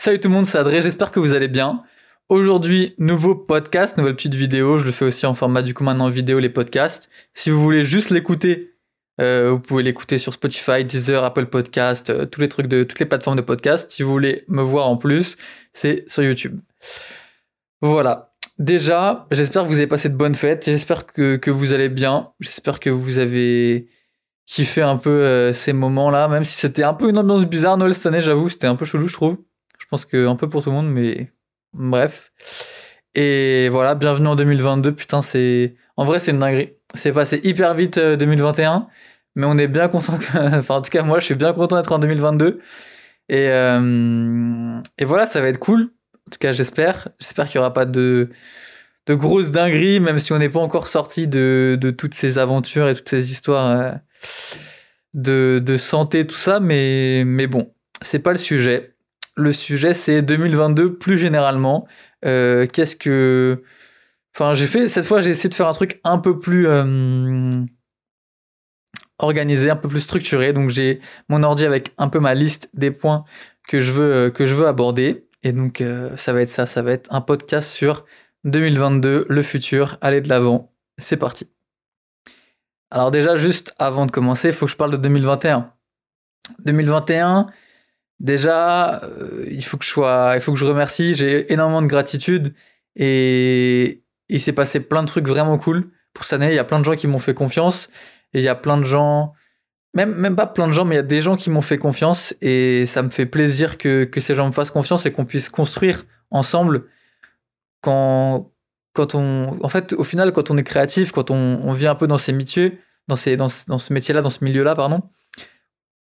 Salut tout le monde, c'est Adré, j'espère que vous allez bien. Aujourd'hui, nouveau podcast, nouvelle petite vidéo. Je le fais aussi en format du coup maintenant vidéo, les podcasts. Si vous voulez juste l'écouter, euh, vous pouvez l'écouter sur Spotify, Deezer, Apple Podcast, euh, tous les trucs de toutes les plateformes de podcast. Si vous voulez me voir en plus, c'est sur YouTube. Voilà. Déjà, j'espère que vous avez passé de bonnes fêtes. J'espère que, vous allez bien. J'espère que vous avez kiffé un peu euh, ces moments-là, même si c'était un peu une ambiance bizarre Noël cette année, j'avoue, c'était un peu chelou, je trouve. Je pense que un peu pour tout le monde, mais bref. Et voilà, bienvenue en 2022. Putain, c'est en vrai, c'est une dinguerie. C'est passé hyper vite 2021, mais on est bien content. enfin, en tout cas, moi, je suis bien content d'être en 2022. Et euh... et voilà, ça va être cool. En tout cas, j'espère. J'espère qu'il y aura pas de de grosses dingueries, même si on n'est pas encore sorti de, de toutes ces aventures et toutes ces histoires euh, de, de santé, tout ça. Mais, mais bon, c'est pas le sujet. Le sujet, c'est 2022 plus généralement. Euh, Qu'est-ce que. Enfin, j'ai fait. Cette fois, j'ai essayé de faire un truc un peu plus. Euh, organisé, un peu plus structuré. Donc, j'ai mon ordi avec un peu ma liste des points que je veux, veux aborder. Et donc, euh, ça va être ça. Ça va être un podcast sur 2022, le futur, aller de l'avant. C'est parti. Alors déjà, juste avant de commencer, il faut que je parle de 2021. 2021, déjà, euh, il faut que je sois, il faut que je remercie. J'ai énormément de gratitude et il s'est passé plein de trucs vraiment cool pour cette année. Il y a plein de gens qui m'ont fait confiance et il y a plein de gens, même même pas plein de gens, mais il y a des gens qui m'ont fait confiance et ça me fait plaisir que que ces gens me fassent confiance et qu'on puisse construire ensemble quand quand on, en fait, au final, quand on est créatif, quand on, on vit un peu dans ces métiers, dans, ces, dans, dans ce métier-là, dans ce milieu-là, pardon,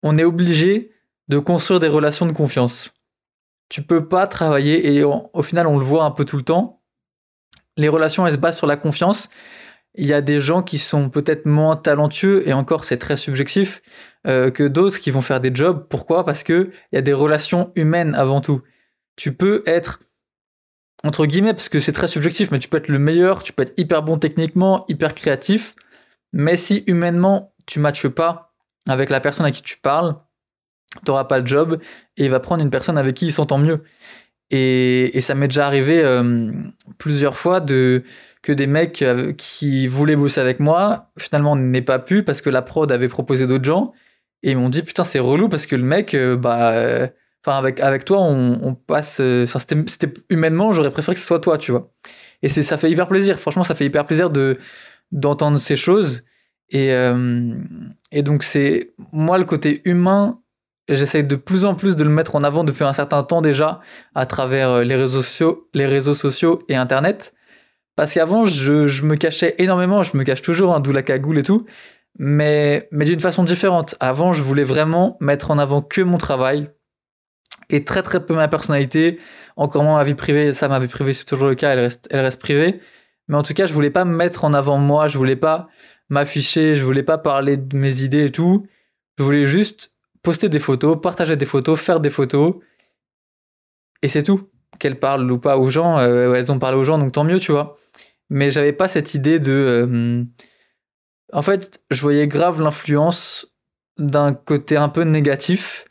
on est obligé de construire des relations de confiance. Tu peux pas travailler, et au final, on le voit un peu tout le temps, les relations, elles se basent sur la confiance. Il y a des gens qui sont peut-être moins talentueux, et encore, c'est très subjectif, euh, que d'autres qui vont faire des jobs. Pourquoi? Parce que il y a des relations humaines avant tout. Tu peux être entre guillemets, parce que c'est très subjectif, mais tu peux être le meilleur, tu peux être hyper bon techniquement, hyper créatif, mais si humainement tu matches pas avec la personne à qui tu parles, t'auras pas de job et il va prendre une personne avec qui il s'entend mieux. Et, et ça m'est déjà arrivé euh, plusieurs fois de que des mecs euh, qui voulaient bosser avec moi, finalement n'aient pas pu parce que la prod avait proposé d'autres gens et ils m'ont dit putain c'est relou parce que le mec euh, bah euh, avec avec toi on, on passe euh, enfin c'était c'était humainement j'aurais préféré que ce soit toi tu vois. Et c'est ça fait hyper plaisir. Franchement ça fait hyper plaisir de d'entendre ces choses. Et euh, et donc c'est moi le côté humain j'essaye de plus en plus de le mettre en avant depuis un certain temps déjà à travers euh, les réseaux sociaux les réseaux sociaux et internet. Parce qu'avant je, je me cachais énormément je me cache toujours hein, d'où la cagoule et tout. Mais mais d'une façon différente. Avant je voulais vraiment mettre en avant que mon travail et très très peu ma personnalité, encore moins ma vie privée, ça ma vie privée c'est toujours le cas, elle reste, elle reste privée, mais en tout cas je voulais pas me mettre en avant moi, je voulais pas m'afficher, je voulais pas parler de mes idées et tout, je voulais juste poster des photos, partager des photos, faire des photos, et c'est tout. Qu'elles parlent ou pas aux gens, euh, elles ont parlé aux gens donc tant mieux tu vois. Mais j'avais pas cette idée de... euh, En fait je voyais grave l'influence d'un côté un peu négatif,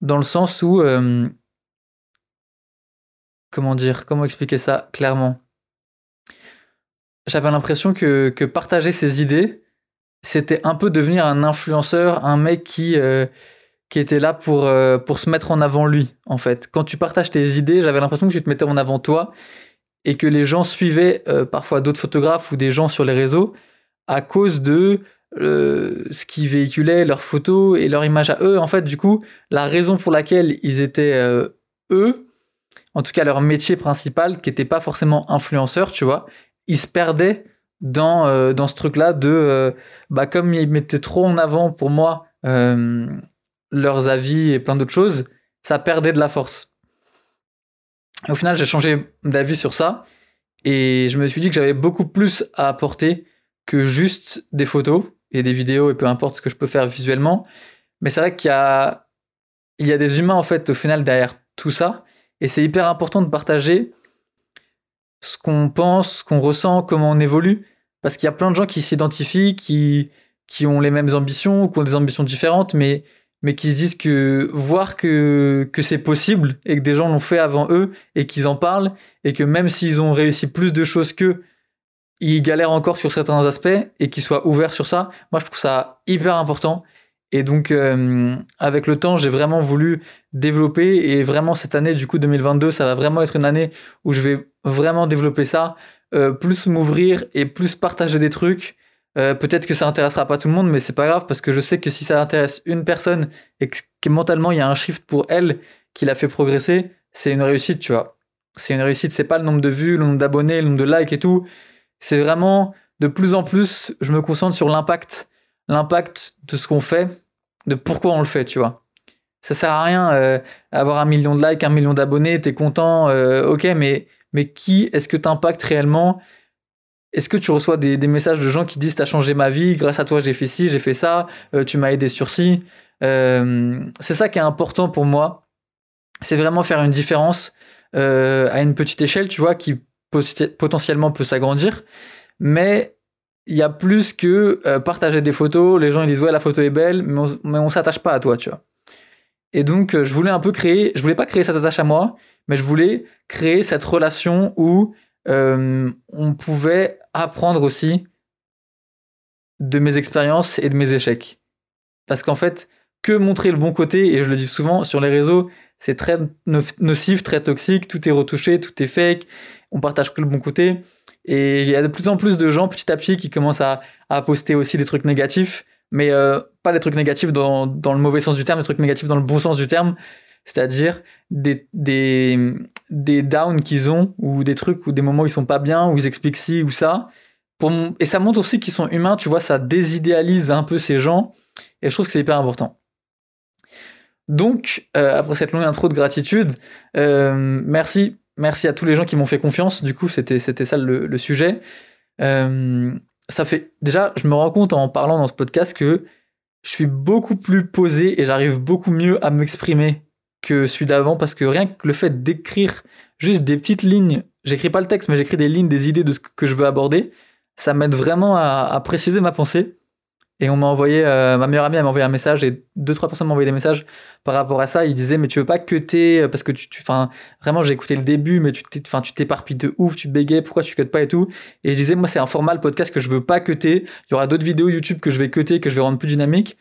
dans le sens où euh, comment dire comment expliquer ça clairement? J'avais l'impression que, que partager ses idées c'était un peu devenir un influenceur un mec qui euh, qui était là pour euh, pour se mettre en avant lui en fait quand tu partages tes idées j'avais l'impression que tu te mettais en avant toi et que les gens suivaient euh, parfois d'autres photographes ou des gens sur les réseaux à cause de ce qu'ils véhiculaient, leurs photos et leur image à eux. En fait, du coup, la raison pour laquelle ils étaient eux, en tout cas leur métier principal, qui n'était pas forcément influenceur, tu vois, ils se perdaient dans, euh, dans ce truc-là de, euh, bah, comme ils mettaient trop en avant pour moi euh, leurs avis et plein d'autres choses, ça perdait de la force. Au final, j'ai changé d'avis sur ça et je me suis dit que j'avais beaucoup plus à apporter que juste des photos et des vidéos et peu importe ce que je peux faire visuellement. Mais c'est vrai qu'il y a, il y a des humains en fait au final derrière tout ça et c'est hyper important de partager ce qu'on pense, ce qu'on ressent, comment on évolue parce qu'il y a plein de gens qui s'identifient, qui qui ont les mêmes ambitions ou qui ont des ambitions différentes mais mais qui se disent que voir que, que c'est possible et que des gens l'ont fait avant eux et qu'ils en parlent et que même s'ils ont réussi plus de choses qu'eux, ils galèrent encore sur certains aspects et qu'ils soient ouverts sur ça. Moi, je trouve ça hyper important. Et donc, euh, avec le temps, j'ai vraiment voulu développer et vraiment cette année, du coup, 2022, ça va vraiment être une année où je vais vraiment développer ça, euh, plus m'ouvrir et plus partager des trucs. Euh, peut-être que ça intéressera pas tout le monde, mais c'est pas grave parce que je sais que si ça intéresse une personne et que, mentalement il y a un shift pour elle qui l'a fait progresser, c'est une réussite, tu vois. C'est une réussite, c'est pas le nombre de vues, le nombre d'abonnés, le nombre de likes et tout. C'est vraiment de plus en plus, je me concentre sur l'impact, l'impact de ce qu'on fait, de pourquoi on le fait, tu vois. Ça sert à rien euh, avoir un million de likes, un million d'abonnés, t'es content, euh, ok, mais mais qui est-ce que t'impactes réellement? Est-ce que tu reçois des, messages de gens qui disent t'as changé ma vie, grâce à toi j'ai fait ci, j'ai fait ça, euh, tu m'as aidé sur ci C'est ça qui est important pour moi. C'est vraiment faire une différence à une petite échelle, tu vois, qui potentiellement peut s'agrandir, mais il y a plus que euh, partager des photos, les gens ils disent ouais la photo est belle, mais on, s'attache pas à toi, tu vois. Et donc euh, je voulais un peu créer, je voulais pas créer cette attache à moi, mais je voulais créer cette relation où euh, on pouvait apprendre aussi de mes expériences et de mes échecs. Parce qu'en fait, que montrer le bon côté, et je le dis souvent sur les réseaux, c'est très nocif, très toxique, tout est retouché, tout est fake, on partage que le bon côté. Et il y a de plus en plus de gens, petit à petit, qui commencent à, à poster aussi des trucs négatifs, mais euh, pas les trucs négatifs dans, dans, le mauvais sens du terme, des trucs négatifs dans le bon sens du terme, c'est-à-dire des, des, des downs qu'ils ont, ou des trucs ou des moments où ils sont pas bien, où ils expliquent ci ou ça. Et ça montre aussi qu'ils sont humains, tu vois, ça désidéalise un peu ces gens, et je trouve que c'est hyper important. Donc, euh, après cette longue intro de gratitude, euh, merci Merci à tous les gens qui m'ont fait confiance. Du coup, c'était ça le, sujet. Euh, ça fait déjà, je me rends compte en parlant dans ce podcast que je suis beaucoup plus posé et j'arrive beaucoup mieux à m'exprimer que celui d'avant parce que rien que le fait d'écrire juste des petites lignes, j'écris pas le texte, mais j'écris des lignes, des idées de ce que je veux aborder, ça m'aide vraiment à, préciser ma pensée et on m'a envoyé, euh, ma meilleure amie m'a envoyé un message et deux, trois personnes m'ont envoyé des messages par rapport à ça. Ils disaient, mais tu veux pas cutter euh, parce que tu, tu, enfin, vraiment, j'ai écouté le début, mais tu t'éparpilles de ouf, tu bégayes, pourquoi tu cuttes pas et tout. Et je disais, moi, c'est un format, le podcast que je veux pas cutter. Il y aura d'autres vidéos YouTube que je vais cutter, que je vais rendre plus dynamique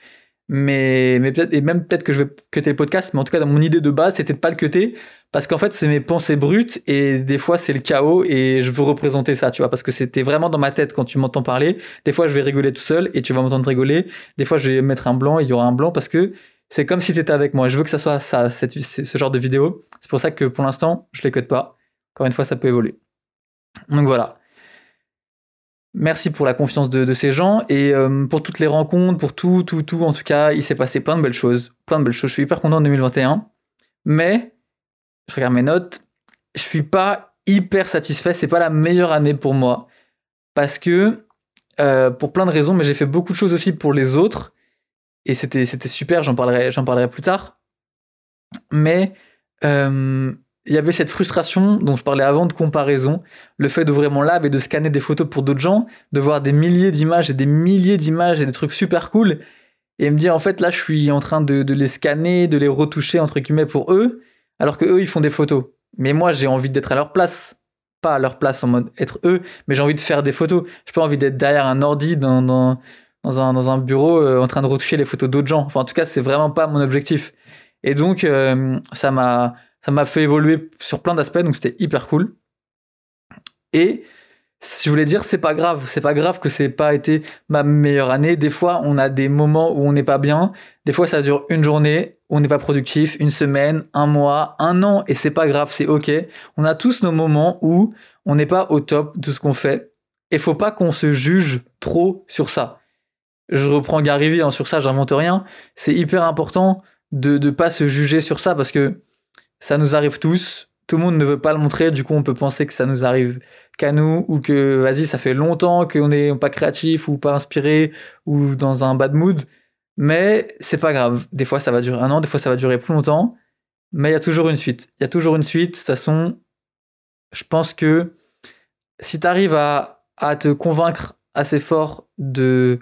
mais mais peut-être et même peut-être que je vais cuter le podcast mais en tout cas dans mon idée de base c'était de pas le cuter parce qu'en fait c'est mes pensées brutes et des fois c'est le chaos et je veux représenter ça tu vois. Parce que c'était vraiment dans ma tête quand tu m'entends parler. Des fois je vais rigoler tout seul et tu vas m'entendre rigoler. Des fois je vais mettre un blanc et il y aura un blanc parce que c'est comme si tu étais avec moi. Je veux que ça soit ça cette, ce genre de vidéo. C'est pour ça que pour l'instant je les code pas. Encore une fois ça peut évoluer. Donc voilà Merci pour la confiance de, ces gens et euh, pour toutes les rencontres, pour tout, tout, tout. En tout cas, il s'est passé plein de belles choses. Plein de belles choses. Je suis hyper content en 2021. Mais, je regarde mes notes, je suis pas hyper satisfait. C'est pas la meilleure année pour moi. Parce que, euh, pour plein de raisons, mais j'ai fait beaucoup de choses aussi pour les autres. Et c'était, super, j'en parlerai, parlerai plus tard. Mais, euh, il y avait cette frustration dont je parlais avant de comparaison, le fait d'ouvrir mon lab et de scanner des photos pour d'autres gens, de voir des milliers d'images et des milliers d'images et des trucs super cool, et me dire en fait là je suis en train de, les scanner, de les retoucher entre guillemets pour eux, alors que eux ils font des photos. Mais moi j'ai envie d'être à leur place, pas à leur place en mode être eux, mais j'ai envie de faire des photos. J'ai pas envie d'être derrière un ordi dans, dans, un, dans un bureau euh, en train de retoucher les photos d'autres gens. Enfin en tout cas c'est vraiment pas mon objectif. Et donc euh, ça m'a ça m'a fait évoluer sur plein d'aspects, donc c'était hyper cool. Et je voulais dire, c'est pas grave, c'est pas grave que c'est pas été ma meilleure année. Des fois, on a des moments où on n'est pas bien. Des fois, ça dure une journée, on n'est pas productif, une semaine, un mois, un an, et c'est pas grave, c'est ok. On a tous nos moments où on n'est pas au top de ce qu'on fait. Et faut pas qu'on se juge trop sur ça. Je reprends Gary Vee, hein, sur ça, j'invente rien. C'est hyper important de ne pas se juger sur ça parce que ça nous arrive tous. Tout le monde ne veut pas le montrer, du coup on peut penser que ça nous arrive qu'à nous ou que vas-y ça fait longtemps qu'on n'est pas créatif ou pas inspiré ou dans un bad mood. Mais c'est pas grave. Des fois ça va durer un an, des fois ça va durer plus longtemps. Mais il y a toujours une suite. Il y a toujours une suite. De toute façon, je pense que si tu arrives à, te convaincre assez fort de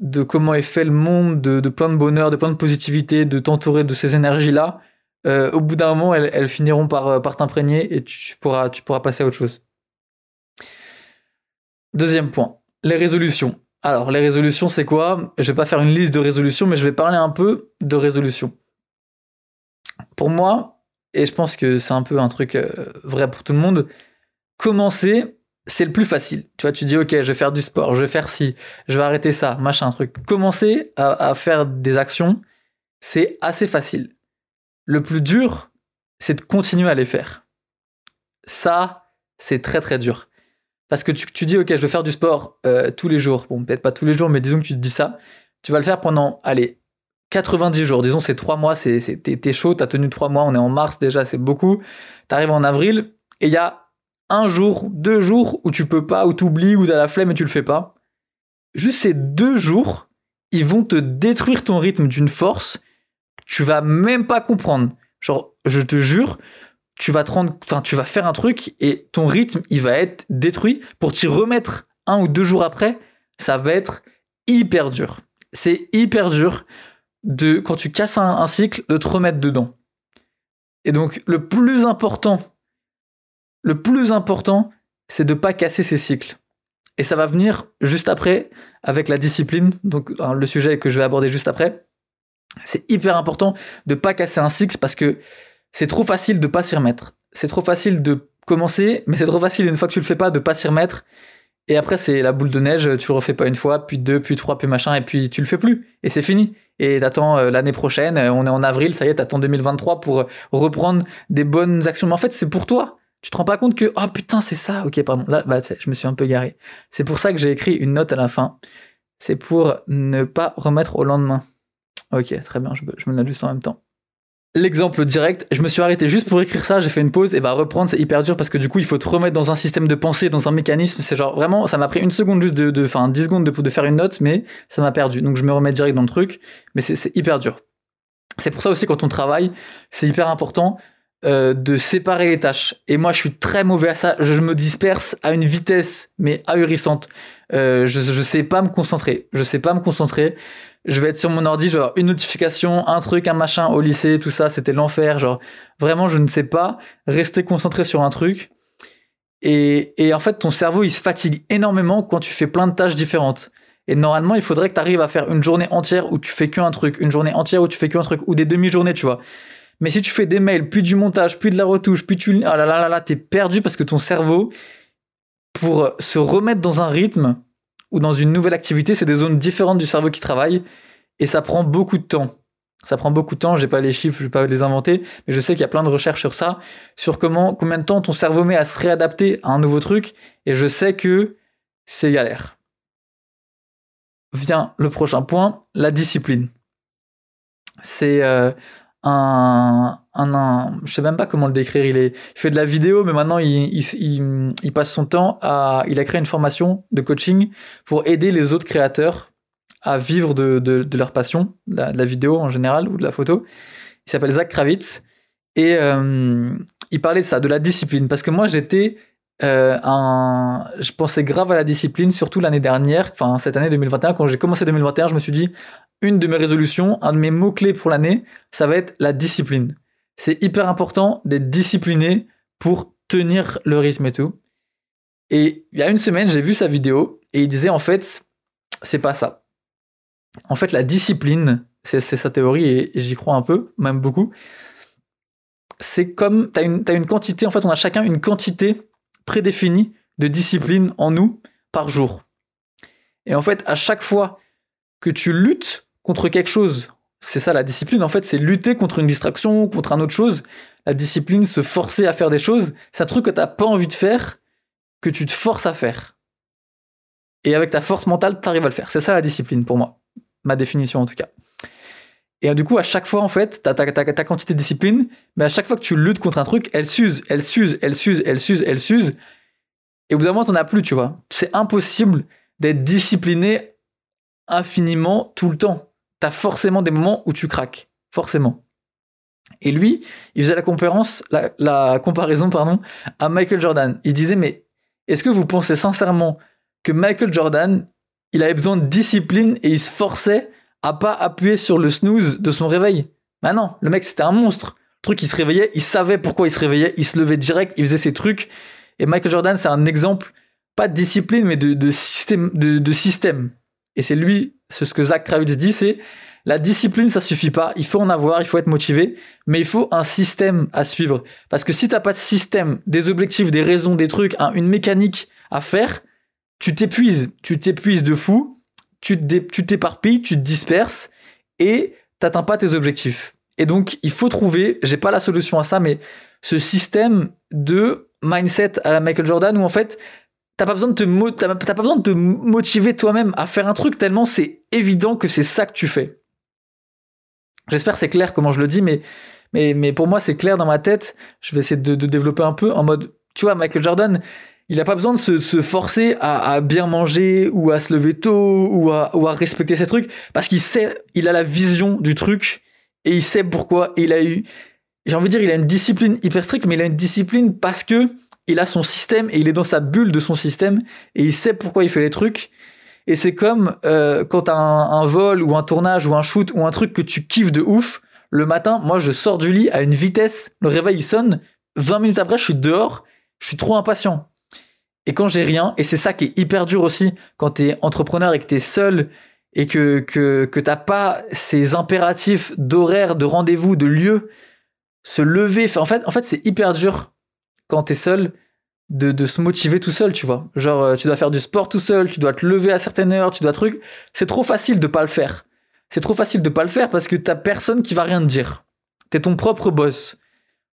de comment est fait le monde, de, plein de bonheur, de plein de positivité, de t'entourer de ces énergies-là, euh, au bout d'un moment, elles, finiront par, euh, par t'imprégner et tu pourras, tu pourras passer à autre chose. Deuxième point, les résolutions. Alors, les résolutions, c'est quoi? Je vais pas faire une liste de résolutions, mais je vais parler un peu de résolutions. Pour moi, et je pense que c'est un peu un truc euh, vrai pour tout le monde, commencer, c'est le plus facile. Tu vois, tu dis, ok, je vais faire du sport, je vais faire ci, je vais arrêter ça, machin, truc. Commencer à, faire des actions, c'est assez facile. Le plus dur, c'est de continuer à les faire. Ça, c'est très très dur. Parce que tu, dis, ok, je vais faire du sport euh, tous les jours. Bon, peut-être pas tous les jours, mais disons que tu te dis ça. Tu vas le faire pendant, allez, 90 jours. Disons, c'est 3 mois, c'est, t'es, chaud, t'as tenu 3 mois, on est en mars déjà, c'est beaucoup. T'arrives en avril, et il y a un jour, deux jours où tu peux pas, où t'oublies, où t'as la flemme et tu le fais pas. Juste ces deux jours, ils vont te détruire ton rythme d'une force, tu vas même pas comprendre. Genre, je te jure, tu vas faire un truc et ton rythme, il va être détruit. Pour t'y remettre un ou deux jours après, ça va être hyper dur. C'est hyper dur de, quand tu casses un, cycle, de te remettre dedans. Et donc, le plus important le plus important, c'est de pas casser ces cycles. Et ça va venir juste après avec la discipline, donc le sujet que je vais aborder juste après. C'est hyper important de pas casser un cycle parce que c'est trop facile de pas s'y remettre. C'est trop facile de commencer, mais c'est trop facile une fois que tu le fais pas de pas s'y remettre. Et après, c'est la boule de neige, tu le refais pas une fois, puis deux, puis trois, puis machin, et puis tu le fais plus. Et c'est fini. Et t'attends euh, l'année prochaine, on est en avril, ça y est, t'attends 2023 pour reprendre des bonnes actions. Mais en fait, c'est pour toi. Tu te rends pas compte que, oh putain, c'est ça, ok, pardon, là, bah, je me suis un peu garé. C'est pour ça que j'ai écrit une note à la fin. C'est pour ne pas remettre au lendemain. Ok, très bien, je, me note juste en même temps. L'exemple direct, je me suis arrêté juste pour écrire ça, j'ai fait une pause, et bah reprendre c'est hyper dur parce que du coup il faut te remettre dans un système de pensée, dans un mécanisme, c'est genre vraiment, ça m'a pris une seconde juste de, enfin 10 secondes de, faire une note, mais ça m'a perdu, donc je me remets direct dans le truc, mais c'est hyper dur. C'est pour ça aussi quand on travaille, c'est hyper important euh, de séparer les tâches. Et moi, je suis très mauvais à ça. Je, me disperse à une vitesse, mais ahurissante. Euh, je, je sais pas me concentrer. Je sais pas me concentrer. Je vais être sur mon ordi, genre une notification, un truc, un machin au lycée, tout ça, c'était l'enfer. Genre, vraiment, je ne sais pas rester concentré sur un truc. Et, et en fait, ton cerveau, il se fatigue énormément quand tu fais plein de tâches différentes. Et normalement, il faudrait que tu arrives à faire une journée entière où tu fais qu'un truc, une journée entière où tu fais qu'un truc, ou des demi-journées, tu vois. Mais si tu fais des mails, puis du montage, puis de la retouche, puis tu... Ah là là là là, t'es perdu parce que ton cerveau, pour se remettre dans un rythme ou dans une nouvelle activité, c'est des zones différentes du cerveau qui travaillent et ça prend beaucoup de temps. Ça prend beaucoup de temps, j'ai pas les chiffres, je vais pas les inventer, mais je sais qu'il y a plein de recherches sur ça, sur comment, combien de temps ton cerveau met à se réadapter à un nouveau truc, et je sais que c'est galère. Vient le prochain point, la discipline. C'est euh, un, un, je sais même pas comment le décrire. Il, est, fait de la vidéo, mais maintenant il, il, passe son temps à. Il a créé une formation de coaching pour aider les autres créateurs à vivre de, de, de leur passion, de la, vidéo en général ou de la photo. Il s'appelle Zach Kravitz et euh, il parlait de ça, de la discipline, parce que moi j'étais euh, un, je pensais grave à la discipline, surtout l'année dernière, enfin cette année 2021, quand j'ai commencé 2021, je me suis dit, une de mes résolutions, un de mes mots-clés pour l'année, ça va être la discipline. C'est hyper important d'être discipliné pour tenir le rythme et tout. Et il y a une semaine, j'ai vu sa vidéo et il disait en fait, c'est pas ça. En fait, la discipline, c'est sa théorie et, j'y crois un peu, même beaucoup. C'est comme, t'as une, as une quantité, en fait, on a chacun une quantité prédéfinie de discipline en nous par jour. Et en fait, à chaque fois que tu luttes contre quelque chose. C'est ça la discipline, en fait, c'est lutter contre une distraction, contre un autre chose. La discipline, se forcer à faire des choses, c'est un truc que t'as pas envie de faire, que tu te forces à faire. Et avec ta force mentale, tu arrives à le faire. C'est ça la discipline pour moi. Ma définition en tout cas. Et du coup, à chaque fois, en fait, ta, ta, quantité de discipline, mais à chaque fois que tu luttes contre un truc, elle s'use, elle s'use, elle s'use, elle s'use, elle s'use. Et au bout d'un moment, t'en as plus, tu vois. C'est impossible d'être discipliné infiniment tout le temps t'as forcément des moments où tu craques. Forcément. Et lui, il faisait la conférence, la, comparaison, pardon, à Michael Jordan. Il disait, mais est-ce que vous pensez sincèrement que Michael Jordan, il avait besoin de discipline et il se forçait à pas appuyer sur le snooze de son réveil? Bah non, le mec c'était un monstre. Le truc, il se réveillait, il savait pourquoi il se réveillait, il se levait direct, il faisait ses trucs. Et Michael Jordan, c'est un exemple, pas de discipline, mais de, système, de, système. Et c'est lui, ce que Zach Kravitz dit, c'est la discipline, ça suffit pas. Il faut en avoir, il faut être motivé, mais il faut un système à suivre. Parce que si t'as pas de système, des objectifs, des raisons, des trucs, une mécanique à faire, tu t'épuises, tu t'épuises de fou, tu t'éparpilles, tu te disperses et t'atteins pas tes objectifs. Et donc, il faut trouver, j'ai pas la solution à ça, mais ce système de mindset à la Michael Jordan où en fait, t'as pas besoin de te, motiver toi-même à faire un truc tellement c'est évident que c'est ça que tu fais. J'espère c'est clair comment je le dis, mais, mais, mais pour moi c'est clair dans ma tête. Je vais essayer de, développer un peu en mode, tu vois, Michael Jordan, il a pas besoin de se, forcer à, bien manger ou à se lever tôt ou à, ou à respecter ces trucs parce qu'il sait, il a la vision du truc et il sait pourquoi il a eu. J'ai envie de dire, il a une discipline hyper stricte, mais il a une discipline parce que il a son système et il est dans sa bulle de son système et il sait pourquoi il fait les trucs. Et c'est comme euh, quand t'as un, un vol ou un tournage ou un shoot ou un truc que tu kiffes de ouf. Le matin, moi, je sors du lit à une vitesse, le réveil il sonne. 20 minutes après, je suis dehors, je suis trop impatient. Et quand j'ai rien, et c'est ça qui est hyper dur aussi quand t'es entrepreneur et que t'es seul et que, que, que t'as pas ces impératifs d'horaire, de rendez-vous, de lieu, se lever. En fait, en fait c'est hyper dur quand t'es seul de, se motiver tout seul, tu vois. Genre, euh, tu dois faire du sport tout seul, tu dois te lever à certaines heures, tu dois truc. C'est trop facile de pas le faire. C'est trop facile de pas le faire parce que t'as personne qui va rien te dire. T'es ton propre boss.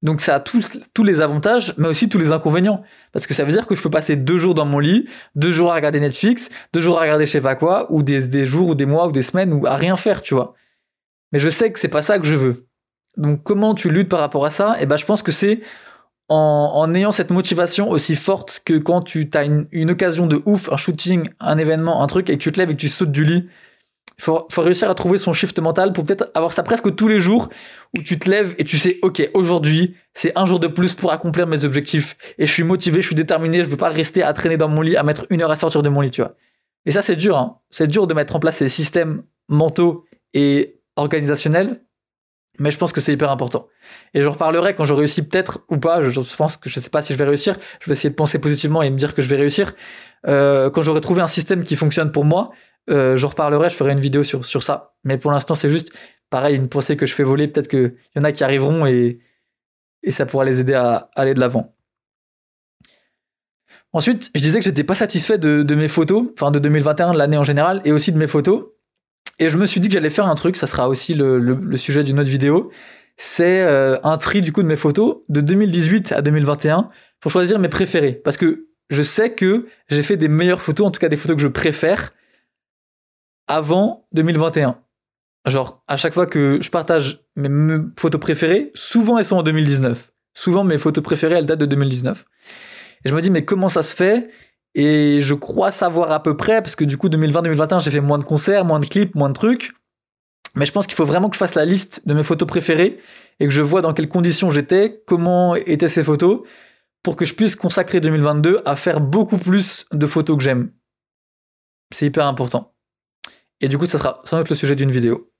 Donc ça a tous, tous les avantages, mais aussi tous les inconvénients. Parce que ça veut dire que je peux passer deux jours dans mon lit, deux jours à regarder Netflix, deux jours à regarder je sais pas quoi, ou des, des jours, ou des mois, ou des semaines, ou à rien faire, tu vois. Mais je sais que c'est pas ça que je veux. Donc comment tu luttes par rapport à ça? Eh ben je pense que c'est en, ayant cette motivation aussi forte que quand tu as une, une, occasion de ouf, un shooting, un événement, un truc, et que tu te lèves et que tu sautes du lit il faut, réussir à trouver son shift mental pour peut-être avoir ça presque tous les jours où tu te lèves et tu sais, ok, aujourd'hui, c'est un jour de plus pour accomplir mes objectifs. Et je suis motivé, je suis déterminé, je veux pas rester à traîner dans mon lit, à mettre une heure à sortir de mon lit, tu vois. Et ça, c'est dur, hein. C'est dur de mettre en place ces systèmes mentaux et organisationnels. Mais je pense que c'est hyper important. Et je reparlerai quand je réussis peut-être ou pas. Je, pense que je sais pas si je vais réussir. Je vais essayer de penser positivement et me dire que je vais réussir. Euh, quand j'aurai trouvé un système qui fonctionne pour moi, euh, je reparlerai, je ferai une vidéo sur, sur ça. Mais pour l'instant, c'est juste, pareil, une pensée que je fais voler. Peut-être qu'il y en a qui arriveront et, et ça pourra les aider à, aller de l'avant. Ensuite, je disais que j'étais pas satisfait de, de, mes photos, enfin de 2021, de l'année en général, et aussi de mes photos. Et je me suis dit que j'allais faire un truc, ça sera aussi le, sujet d'une autre vidéo. C'est euh, un tri du coup de mes photos de 2018 à 2021 pour choisir mes préférés. Parce que je sais que j'ai fait des meilleures photos, en tout cas des photos que je préfère, avant 2021. Genre, à chaque fois que je partage mes photos préférées, souvent elles sont en 2019. Souvent mes photos préférées, elles datent de 2019. Et je me dis, mais comment ça se fait Et je crois savoir à peu près, parce que du coup, 2020-2021, j'ai fait moins de concerts, moins de clips, moins de trucs. Mais je pense qu'il faut vraiment que je fasse la liste de mes photos préférées et que je vois dans quelles conditions j'étais, comment étaient ces photos, pour que je puisse consacrer 2022 à faire beaucoup plus de photos que j'aime. C'est hyper important. Et du coup, ça sera sans doute le sujet d'une vidéo.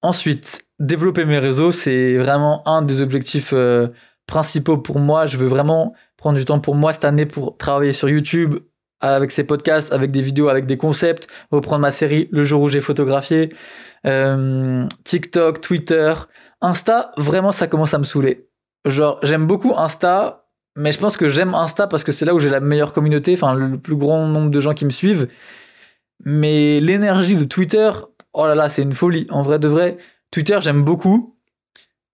Ensuite, développer mes réseaux, c'est vraiment un des objectifs euh, principaux pour moi. Je veux vraiment prendre du temps pour moi cette année pour travailler sur YouTube avec ces podcasts, avec des vidéos, avec des concepts, reprendre ma série le jour où j'ai photographié, euh, TikTok, Twitter, Insta, vraiment ça commence à me saouler. Genre, j'aime beaucoup Insta, mais je pense que j'aime Insta parce que c'est là où j'ai la meilleure communauté, enfin le plus grand nombre de gens qui me suivent. Mais l'énergie de Twitter, oh là là, c'est une folie. En vrai de vrai, Twitter, j'aime beaucoup.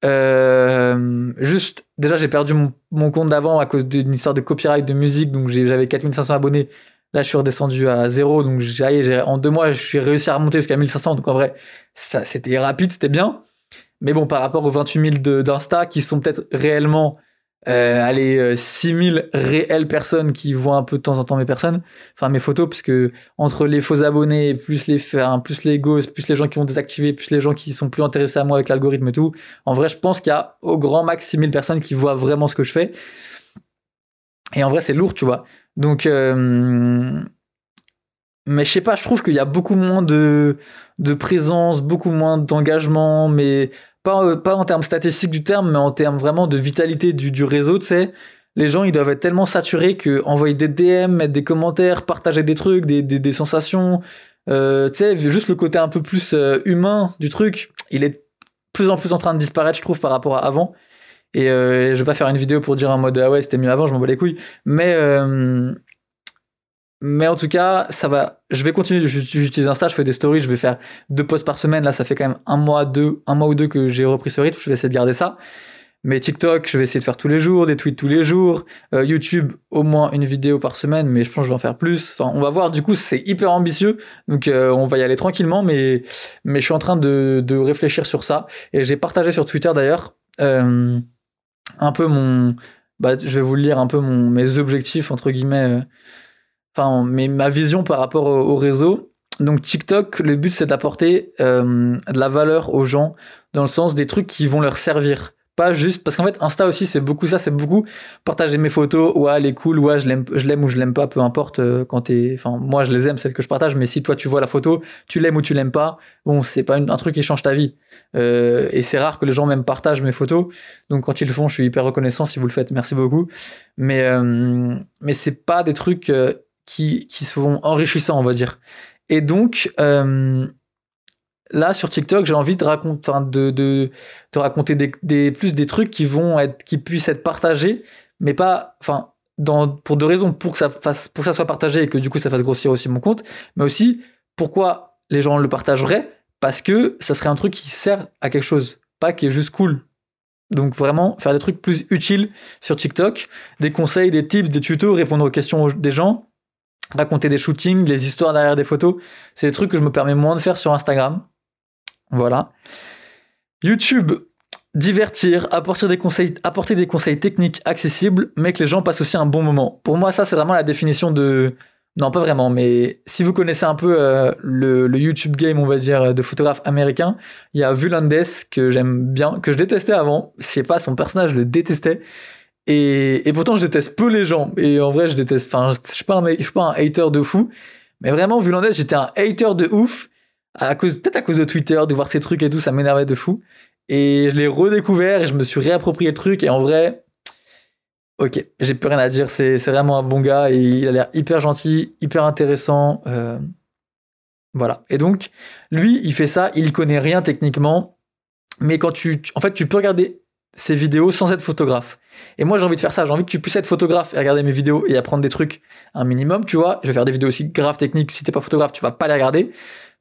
Euh, juste, déjà, j'ai perdu mon, compte d'avant à cause d'une histoire de copyright de musique, donc j'avais 4500 abonnés. Là, je suis redescendu à zéro, donc en deux mois, je suis réussi à remonter jusqu'à 1500. Donc en vrai, c'était rapide, c'était bien. Mais bon, par rapport aux 28 000 d'Insta, qui sont peut-être réellement euh, allez, 6000 euh, réelles personnes qui voient un peu de temps en temps mes personnes, enfin mes photos, parce que entre les faux abonnés, plus les, plus les ghosts, plus les gens qui vont désactiver, plus les gens qui sont plus intéressés à moi avec l'algorithme et tout, en vrai, je pense qu'il y a au grand max 6000 personnes qui voient vraiment ce que je fais. Et en vrai, c'est lourd, tu vois. Donc, euh, mais je sais pas, je trouve qu'il y a beaucoup moins de, de présence, beaucoup moins d'engagement, mais pas, pas en termes statistiques du terme, mais en termes vraiment de vitalité du, du réseau, tu sais. Les gens, ils doivent être tellement saturés que envoyer des DM, mettre des commentaires, partager des trucs, des, des, sensations, euh, tu sais, juste le côté un peu plus euh, humain du truc, il est de plus en plus en train de disparaître, je trouve, par rapport à avant. Et euh, je vais pas faire une vidéo pour dire en mode ah ouais, c'était mieux avant, je m'en bats les couilles. Mais euh, mais en tout cas, ça va. Je vais continuer. J'utilise Insta, je fais des stories, je vais faire deux posts par semaine. Là, ça fait quand même un mois, deux, un mois ou deux que j'ai repris ce rythme. Je vais essayer de garder ça. Mais TikTok, je vais essayer de faire tous les jours, des tweets tous les jours. Euh, YouTube, au moins une vidéo par semaine, mais je pense que je vais en faire plus. Enfin, on va voir. Du coup, c'est hyper ambitieux. Donc, euh, on va y aller tranquillement, mais, mais je suis en train de, de réfléchir sur ça. Et j'ai partagé sur Twitter d'ailleurs euh, un peu mon. Bah, je vais vous lire un peu mon, mes objectifs, entre guillemets. Mais ma vision par rapport au, réseau. Donc TikTok, le but c'est d'apporter euh, de la valeur aux gens dans le sens des trucs qui vont leur servir. Pas juste parce qu'en fait Insta aussi c'est beaucoup ça, c'est beaucoup partager mes photos, ouais elle est cool, ouais je l'aime, ou je l'aime pas, peu importe euh, quand t'es, enfin moi je les aime celles que je partage, mais si toi tu vois la photo, tu l'aimes ou tu l'aimes pas, bon c'est pas un truc qui change ta vie. Euh, et c'est rare que les gens même partagent mes photos, donc quand ils le font je suis hyper reconnaissant si vous le faites, merci beaucoup. Mais euh, mais c'est pas des trucs qui, qui sont enrichissants, on va dire. Et donc, euh, là, sur TikTok, j'ai envie de, raconter, de, de, de raconter des, des, plus des trucs qui vont être, qui puissent être partagés, mais pas, enfin, pour deux raisons, pour que ça fasse, pour que ça soit partagé et que du coup ça fasse grossir aussi mon compte, mais aussi pourquoi les gens le partageraient, parce que ça serait un truc qui sert à quelque chose, pas qui est juste cool. Donc vraiment faire des trucs plus utiles sur TikTok, des conseils, des tips, des tutos, répondre aux questions des gens, raconter des shootings, les histoires derrière des photos. C'est des trucs que je me permets moins de faire sur Instagram. Voilà. YouTube, divertir, apporter des conseils, apporter des conseils techniques accessibles, mais que les gens passent aussi un bon moment. Pour moi, ça, c'est vraiment la définition de. Non, pas vraiment, mais si vous connaissez un peu euh, le, YouTube game, on va dire, de photographe américain, il y a Vulandes que j'aime bien, que je détestais avant. Je sais pas, son personnage, je le détestais. Et, pourtant, je déteste peu les gens. Et en vrai, je déteste. Enfin, je suis pas un, suis pas un hater de fou. Mais vraiment, vu j'étais un hater de ouf. À cause, peut-être à cause de Twitter, de voir ces trucs et tout, ça m'énervait de fou. Et je l'ai redécouvert et je me suis réapproprié le truc. Et en vrai, ok, j'ai plus rien à dire. C'est, c'est vraiment un bon gars et il a l'air hyper gentil, hyper intéressant. Euh, voilà. Et donc, lui, il fait ça. Il connaît rien techniquement. Mais quand tu, en fait, tu peux regarder ses vidéos sans être photographe. Et moi, j'ai envie de faire ça. J'ai envie que tu puisses être photographe et regarder mes vidéos et apprendre des trucs un minimum, tu vois. Je vais faire des vidéos aussi graves techniques. Si t'es pas photographe, tu vas pas les regarder.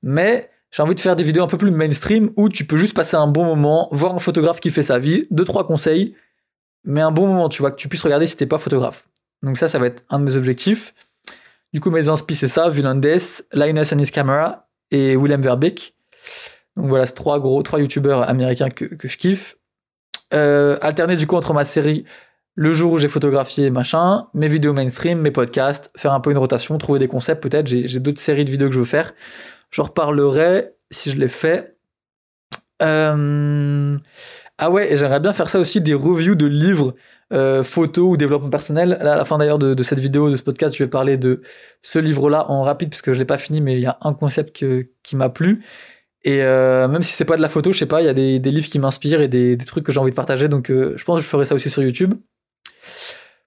Mais j'ai envie de faire des vidéos un peu plus mainstream où tu peux juste passer un bon moment, voir un photographe qui fait sa vie, deux, trois conseils, mais un bon moment, tu vois, que tu puisses regarder si t'es pas photographe. Donc ça, ça va être un de mes objectifs. Du coup, mes inspi, c'est ça, Vulandes, Linus and his camera et Willem Verbeek. Donc voilà, c'est trois gros, trois youtubeurs américains que je kiffe euh, alterner du coup entre ma série le jour où j'ai photographié machin, mes vidéos mainstream, mes podcasts, faire un peu une rotation, trouver des concepts peut-être. J'ai d'autres séries de vidéos que je veux faire. J'en reparlerai si je les fais. Euh... Ah ouais, j'aimerais bien faire ça aussi, des reviews de livres, euh, photos ou développement personnel. Là, à la fin d'ailleurs de, de, cette vidéo, de ce podcast, je vais parler de ce livre-là en rapide puisque je l'ai pas fini, mais il y a un concept que, qui m'a plu. Et euh, même si c'est pas de la photo, je sais pas, il y a des, livres qui m'inspirent et des, des, trucs que j'ai envie de partager. Donc euh, je pense que je ferai ça aussi sur YouTube.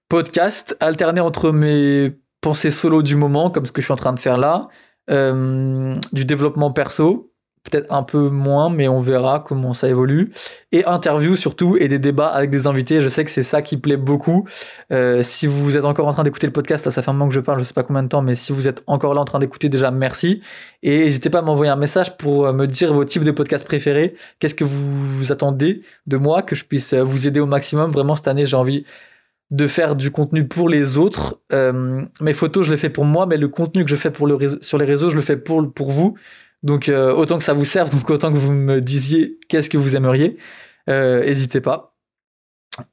Podcast, alterner entre mes pensées solo du moment, comme ce que je suis en train de faire là, euh, du développement perso, peut-être un peu moins, mais on verra comment ça évolue. Et interview surtout, et des débats avec des invités. Je sais que c'est ça qui plaît beaucoup. Euh, si vous êtes encore en train d'écouter le podcast, ça fait un moment que je parle, je sais pas combien de temps, mais si vous êtes encore là en train d'écouter, déjà merci. Et n'hésitez pas à m'envoyer un message pour euh, me dire vos types de podcasts préférés. Qu'est-ce que vous attendez de moi, que je puisse euh, vous aider au maximum. Vraiment, cette année, j'ai envie de faire du contenu pour les autres. Mes photos, je les fais pour moi, mais le contenu que je fais pour le sur les réseaux, je le fais pour, pour vous. Donc euh, autant que ça vous serve, donc autant que vous me disiez qu'est-ce que vous aimeriez, euh, n'hésitez pas.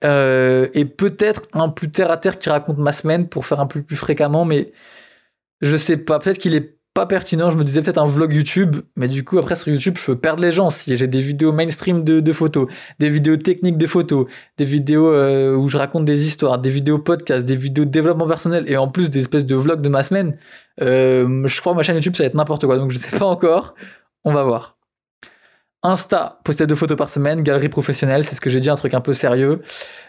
Euh, et peut-être un plus terre à terre qui raconte ma semaine pour faire un peu plus fréquemment, mais je sais pas. Peut-être qu'il est pas pertinent. Je me disais peut-être un vlog YouTube, mais du coup, après sur YouTube, je peux perdre les gens. Si j'ai des vidéos mainstream de, photos, des vidéos techniques de photos, des vidéos euh, où je raconte des histoires, des vidéos podcast, des vidéos de développement personnel, et en plus des espèces de vlogs de ma semaine, euh, je crois ma chaîne YouTube, ça va être n'importe quoi. Donc je sais pas encore. On va voir. Insta, poster deux photos par semaine, galerie professionnelle, c'est ce que j'ai dit, un truc un peu sérieux.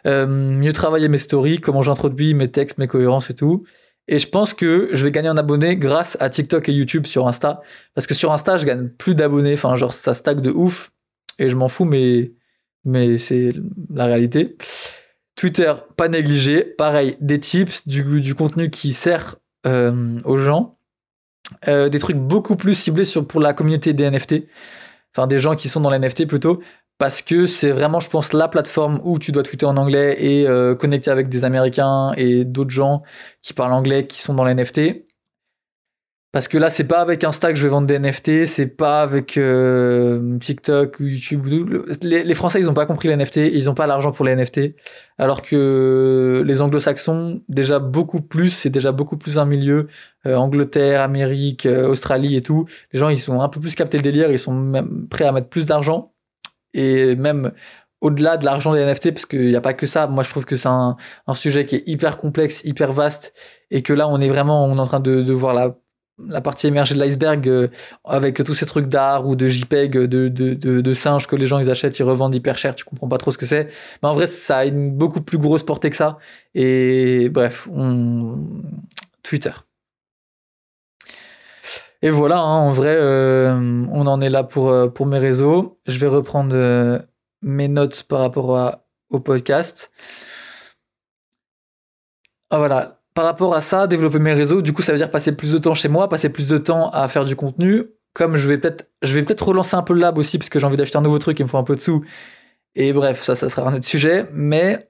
Euh, mieux travailler mes stories, comment j'introduis mes textes, mes cohérences et tout. Et je pense que je vais gagner en abonnés grâce à TikTok et YouTube sur Insta. Parce que sur Insta, je gagne plus d'abonnés. Enfin, genre, ça stack de ouf. Et je m'en fous, mais, c'est la réalité. Twitter, pas négligé. Pareil, des tips, du, contenu qui sert euh, aux gens. Euh, des trucs beaucoup plus ciblés pour la communauté des NFT. Enfin, des gens qui sont dans les NFT plutôt parce que c'est vraiment, je pense, la plateforme où tu dois tweeter en anglais et euh, connecter avec des Américains et d'autres gens qui parlent anglais, qui sont dans les NFT. Parce que là, c'est pas avec Insta que je vais vendre des NFT, c'est pas avec euh, TikTok ou YouTube. Les, Français, ils ont pas compris les NFT, ils ont pas l'argent pour les NFT. Alors que les Anglo-Saxons, déjà beaucoup plus, c'est déjà beaucoup plus un milieu. Euh, Angleterre, Amérique, Australie et tout. Les gens, ils sont un peu plus captés le délire, ils sont même prêts à mettre plus d'argent et même au-delà de l'argent des NFT, parce qu'il n'y a pas que ça. Moi, je trouve que c'est un, sujet qui est hyper complexe, hyper vaste, et que là, on est vraiment, on est en train de, voir la, partie émergée de l'iceberg euh, avec tous ces trucs d'art ou de JPEG, de, de, singes que les gens ils achètent, ils revendent hyper cher, tu comprends pas trop ce que c'est. Mais en vrai, ça a une beaucoup plus grosse portée que ça. Et bref, on... Twitter. Et voilà, hein, en vrai, euh, on en est là pour, euh, pour mes réseaux. Je vais reprendre euh, mes notes par rapport au podcast. Ah, voilà. Par rapport à ça, développer mes réseaux, du coup, ça veut dire passer plus de temps chez moi, passer plus de temps à faire du contenu. Comme je vais peut-être, je vais peut-être relancer un peu le lab aussi, parce que j'ai envie d'acheter un nouveau truc, il me faut un peu de sous. Et bref, ça, ça sera un autre sujet. Mais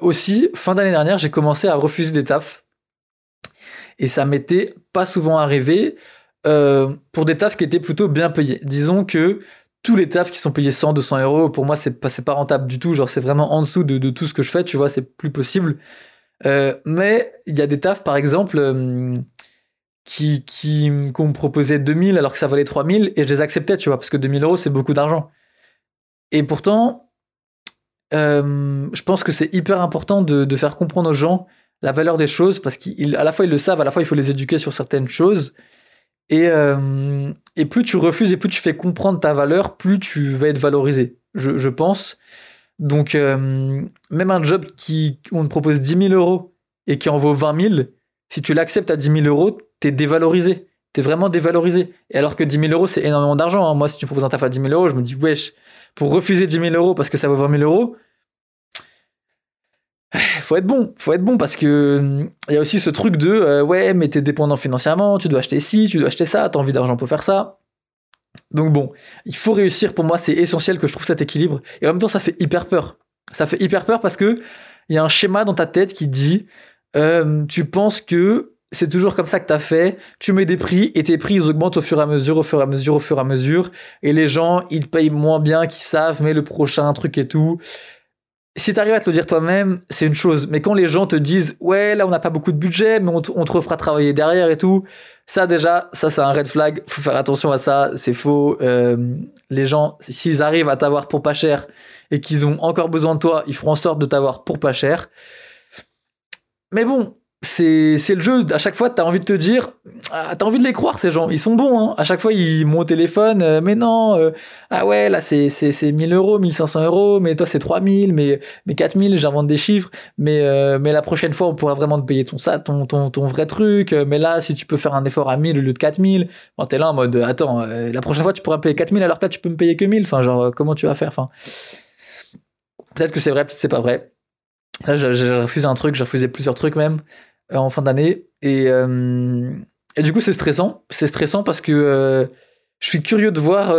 aussi, fin d'année dernière, j'ai commencé à refuser des tafs et ça m'était pas souvent arrivé euh, pour des tafs qui étaient plutôt bien payés. Disons que tous les tafs qui sont payés 100, 200 euros, pour moi, c'est pas, pas rentable du tout. Genre, c'est vraiment en dessous de, tout ce que je fais, tu vois, c'est plus possible. Euh, mais il y a des tafs, par exemple, euh, qui, qui, qu'on me proposait 2000 alors que ça valait 3000 et je les acceptais, tu vois, parce que 2000 euros, c'est beaucoup d'argent. Et pourtant, je pense que c'est hyper important de, de, faire comprendre aux gens la valeur des choses parce qu'à la fois ils le savent, à la fois il faut les éduquer sur certaines choses. Et, euh, et plus tu refuses et plus tu fais comprendre ta valeur, plus tu vas être valorisé, je, je pense. Donc, euh, même un job qui, on te propose 10 000 euros et qui en vaut 20 000, si tu l'acceptes à 10 000 euros, t'es dévalorisé. T'es vraiment dévalorisé. Et alors que 10 000 euros, c'est énormément d'argent. Hein. Moi, si tu proposes un taf à 10 000 euros, je me dis, wesh, pour refuser 10 000 euros parce que ça vaut 20 000 euros, faut être bon, faut être bon parce que il y a aussi ce truc de euh, ouais, mais t'es dépendant financièrement, tu dois acheter ci, tu dois acheter ça, t'as envie d'argent pour faire ça. Donc bon, il faut réussir. Pour moi, c'est essentiel que je trouve cet équilibre. Et en même temps, ça fait hyper peur. Ça fait hyper peur parce que il y a un schéma dans ta tête qui dit euh, tu penses que c'est toujours comme ça que t'as fait, tu mets des prix et tes prix ils augmentent au fur et à mesure, au fur et à mesure, au fur et à mesure, et les gens ils payent moins bien qu'ils savent, mais le prochain truc et tout si tu arrives à te le dire toi-même, c'est une chose. Mais quand les gens te disent, ouais, là, on n'a pas beaucoup de budget, mais on, te refera travailler derrière et tout, ça, déjà, ça, c'est un red flag. Faut faire attention à ça. C'est faux. Euh, les gens, s'ils arrivent à t'avoir pour pas cher et qu'ils ont encore besoin de toi, ils feront en sorte de t'avoir pour pas cher. Mais bon, c'est le jeu. À chaque fois, t'as envie de te dire, ah, t'as envie de les croire ces gens. Ils sont bons. Hein. À chaque fois, ils m'ont au téléphone. Euh, mais non, euh, ah ouais, là c'est c'est 1000 euros, 1500 euros. Mais toi c'est 3000, mais mais 4000. J'invente des chiffres. Mais euh, mais la prochaine fois, on pourra vraiment te payer ton ça, ton vrai truc. Mais là, si tu peux faire un effort à 1000 au lieu de 4000, bon t'es là en mode, attends, la prochaine fois tu pourras me payer 4000 alors que là tu peux me payer que 1000. Enfin genre comment tu vas faire? Enfin peut-être que c'est vrai, peut-être c'est pas vrai. Là, j'ai refusé un truc, j'ai refusé plusieurs trucs même. Euh, en fin d'année. Et, euh, et, du coup, c'est stressant. C'est stressant parce que euh, je suis curieux de voir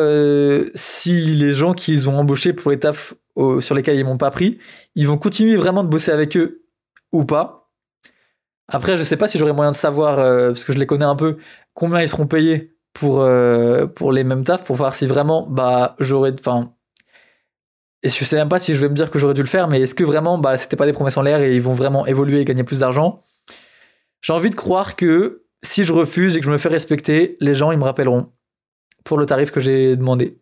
si les gens qu'ils ont embauchés pour les tafs sur lesquels ils m'ont pas pris, ils vont continuer vraiment de bosser avec eux ou pas. Après, je sais pas si j'aurai moyen de savoir, parce que je les connais un peu, combien ils seront payés pour, pour les mêmes tafs, pour voir si vraiment, bah, j'aurais. Enfin. Et je sais même pas si je vais me dire que j'aurais dû le faire, mais est-ce que vraiment, bah, c'était pas des promesses en l'air et ils vont vraiment évoluer et gagner plus d'argent? J'ai envie de croire que si je refuse et que je me fais respecter, les gens, ils me rappelleront pour le tarif que j'ai demandé.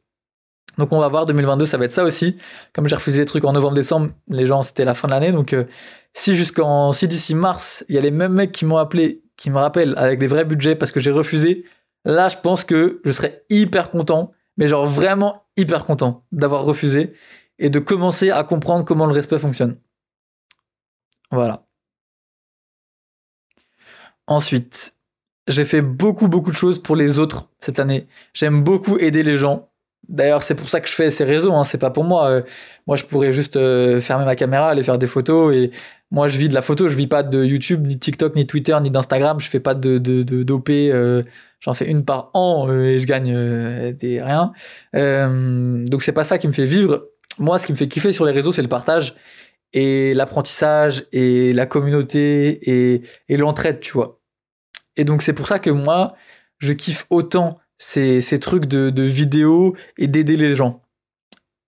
Donc on va voir, 2022, ça va être ça aussi. Comme j'ai refusé des trucs en novembre-décembre, les gens, c'était la fin de l'année. Donc euh, si jusqu'en, si d'ici mars, il y a les mêmes mecs qui m'ont appelé, qui me rappellent avec des vrais budgets parce que j'ai refusé, là, je pense que je serais hyper content, mais genre vraiment hyper content d'avoir refusé et de commencer à comprendre comment le respect fonctionne. Voilà. Ensuite, j'ai fait beaucoup, beaucoup de choses pour les autres cette année. J'aime beaucoup aider les gens. D'ailleurs, c'est pour ça que je fais ces réseaux. Hein. C'est pas pour moi. Euh, moi, je pourrais juste euh, fermer ma caméra, aller faire des photos. Et moi, je vis de la photo. Je vis pas de YouTube, ni de TikTok, ni de Twitter, ni d'Instagram. Je fais pas de de d'OP. Euh, J'en fais une par an et je gagne des rien. donc c'est pas ça qui me fait vivre. Moi, ce qui me fait kiffer sur les réseaux, c'est le partage et l'apprentissage et la communauté et l'entraide, tu vois. Et donc c'est pour ça que moi, je kiffe autant ces, ces trucs de, de vidéos et d'aider les gens.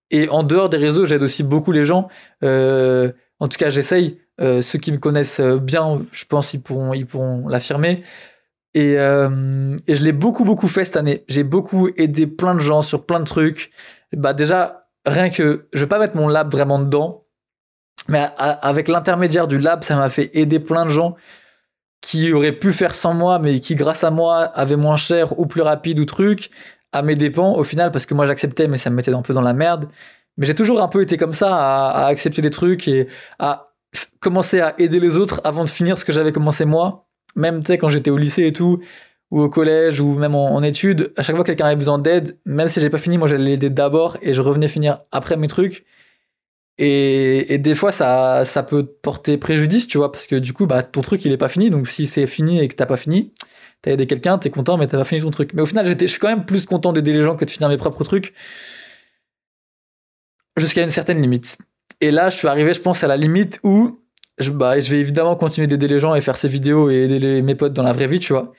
Et en dehors des réseaux, j'aide aussi beaucoup les gens. Euh, en tout cas, j'essaye. Euh, ceux qui me connaissent bien, je pense, ils pourront, ils pourront l'affirmer. Et, euh, et je l'ai beaucoup, beaucoup fait cette année. J'ai beaucoup aidé plein de gens sur plein de trucs. Bah déjà, rien que, je vais pas mettre mon lab vraiment dedans, mais avec l'intermédiaire du lab, ça m'a fait aider plein de gens qui auraient pu faire sans moi, mais qui grâce à moi avaient moins cher ou plus rapide ou truc, à mes dépens au final, parce que moi j'acceptais, mais ça me mettait un peu dans la merde. Mais j'ai toujours un peu été comme ça, à, accepter des trucs et à commencer à aider les autres avant de finir ce que j'avais commencé moi. Même quand j'étais au lycée et tout, ou au collège, ou même en, études, à chaque fois que quelqu'un avait besoin d'aide, même si j'ai pas fini, moi j'allais l'aider d'abord et je revenais finir après mes trucs. Et, des fois, ça, ça peut porter préjudice, tu vois, parce que du coup, bah, ton truc, il est pas fini. Donc, si c'est fini et que t'as pas fini, t'as aidé quelqu'un, t'es content, mais t'as pas fini ton truc. Mais au final, je suis quand même plus content d'aider les gens que de finir mes propres trucs. Jusqu'à une certaine limite. Et là, je suis arrivé, je pense, à la limite où je, bah, je vais évidemment continuer d'aider les gens et faire ces vidéos et aider mes potes dans la vraie vie, tu vois.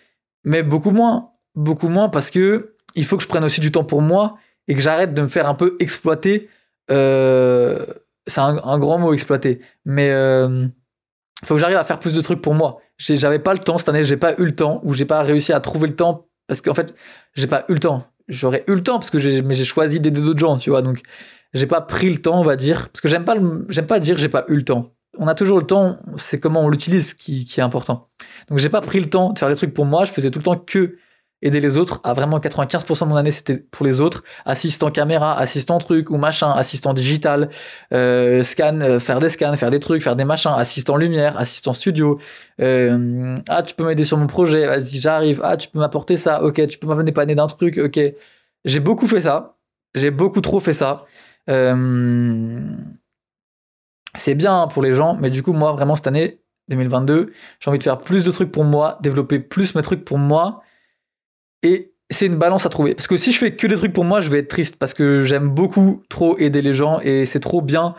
Mais beaucoup moins. Beaucoup moins parce que il faut que je prenne aussi du temps pour moi et que j'arrête de me faire un peu exploiter. Euh, c'est un, grand mot exploité, mais euh, faut que j'arrive à faire plus de trucs pour moi. J'avais pas le temps cette année, j'ai pas eu le temps, ou j'ai pas réussi à trouver le temps parce qu'en fait, j'ai pas eu le temps. J'aurais eu le temps parce que j'ai, choisi d'aider d'autres gens, tu vois. Donc, j'ai pas pris le temps, on va dire, parce que j'aime pas, j'aime pas dire j'ai pas eu le temps. On a toujours le temps, c'est comment on l'utilise qui, qui est important. Donc, j'ai pas pris le temps de faire des trucs pour moi. Je faisais tout le temps que aider les autres. À vraiment 95% de mon année, c'était pour les autres. Assistant caméra, assistant truc ou machin, assistant digital, euh, scan, euh, faire des scans, faire des trucs, faire des machins, assistant lumière, assistant studio. Euh, ah, tu peux m'aider sur mon projet, vas-y, j'arrive. Ah, tu peux m'apporter ça, ok, tu peux m'amener dépanner d'un truc, ok. J'ai beaucoup fait ça. J'ai beaucoup trop fait ça. c'est bien pour les gens, mais du coup, moi, vraiment, cette année, 2022, j'ai envie de faire plus de trucs pour moi, développer plus mes trucs pour moi et c'est une balance à trouver. Parce que si je fais que des trucs pour moi, je vais être triste parce que j'aime beaucoup trop aider les gens et c'est trop bien.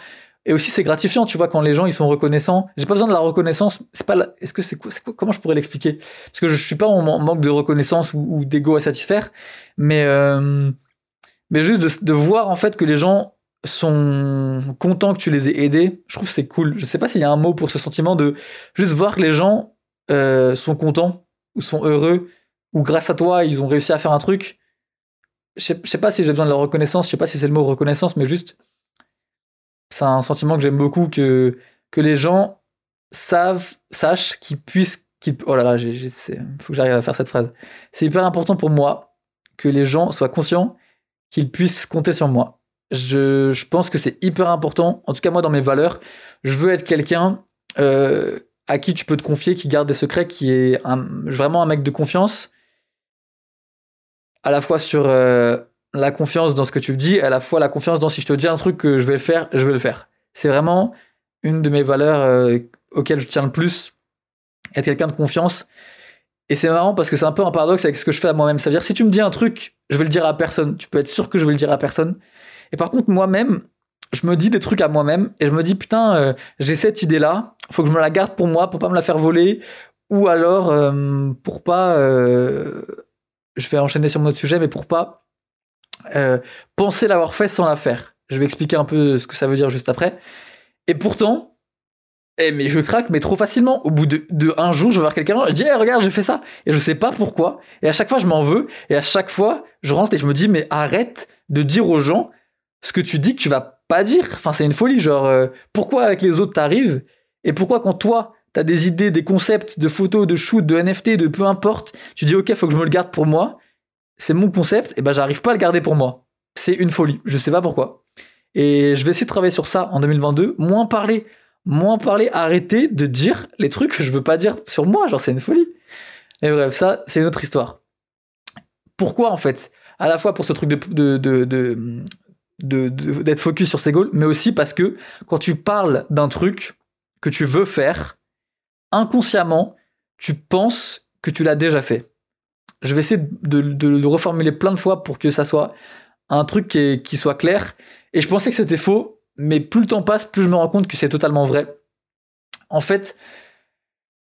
Et aussi, c'est gratifiant, tu vois, quand les gens ils sont reconnaissants. J'ai pas besoin de la reconnaissance. C'est pas. Est-ce que c'est Comment je pourrais l'expliquer? Parce que je suis pas en manque de reconnaissance ou, d'ego à satisfaire, mais euh, mais juste de, voir en fait que les gens sont contents que tu les aies aidés. Je trouve c'est cool. Je sais pas s'il y a un mot pour ce sentiment de juste voir que les gens euh, sont contents ou sont heureux ou grâce à toi, ils ont réussi à faire un truc. Je sais, sais pas si j'ai besoin de leur reconnaissance, je sais pas si c'est le mot reconnaissance, mais juste, c'est un sentiment que j'aime beaucoup, que, que les gens savent, sachent qu'ils puissent, qu'ils, oh là là, il faut que j'arrive à faire cette phrase. C'est hyper important pour moi que les gens soient conscients qu'ils puissent compter sur moi. Je, je pense que c'est hyper important, en tout cas moi dans mes valeurs, je veux être quelqu'un euh, à qui tu peux te confier, qui garde des secrets, qui est vraiment un mec de confiance à la fois sur euh, la confiance dans ce que tu dis, à la fois la confiance dans si je te dis un truc que je vais le faire, je vais le faire. C'est vraiment une de mes valeurs euh, auxquelles je tiens le plus, être quelqu'un de confiance. Et c'est marrant parce que c'est un peu un paradoxe avec ce que je fais à moi-même. C'est-à-dire, si tu me dis un truc, je vais le dire à personne. Tu peux être sûr que je vais le dire à personne. Et par contre, moi-même, je me dis des trucs à moi-même et je me dis, putain, euh, j'ai cette idée-là, faut que je me la garde pour moi, pour pas me la faire voler, ou alors pour pas je vais enchaîner sur mon autre sujet, mais pour pas euh, penser l'avoir fait sans la faire. Je vais expliquer un peu ce que ça veut dire juste après. Et pourtant, Eh, mais je craque, mais trop facilement. Au bout de, un jour, je vais voir quelqu'un, je dis, eh, regarde, j'ai fait ça. Et je sais pas pourquoi. Et à chaque fois, je m'en veux. Et à chaque fois, je rentre et je me dis, mais arrête de dire aux gens ce que tu dis que tu vas pas dire. Enfin, c'est une folie. Genre, euh, pourquoi avec les autres t'arrives Et pourquoi quand toi, t'as des idées, des concepts de photos, de shoot, de NFT, de peu importe, tu dis, ok, faut que je me le garde pour moi. C'est mon concept. Et ben, j'arrive pas à le garder pour moi. C'est une folie. Je sais pas pourquoi. Et je vais essayer de travailler sur ça en 2022. Moins parler moins parler, arrêter de dire les trucs que je veux pas dire sur moi, genre c'est une folie. Et bref, ça, c'est une autre histoire. Pourquoi en fait? À la fois pour ce truc de, de, de, d'être focus sur ses goals, mais aussi parce que quand tu parles d'un truc que tu veux faire, inconsciemment, tu penses que tu l'as déjà fait. Je vais essayer de, le reformuler plein de fois pour que ça soit un truc qui, soit clair. Et je pensais que c'était faux, mais plus le temps passe, plus je me rends compte que c'est totalement vrai. En fait,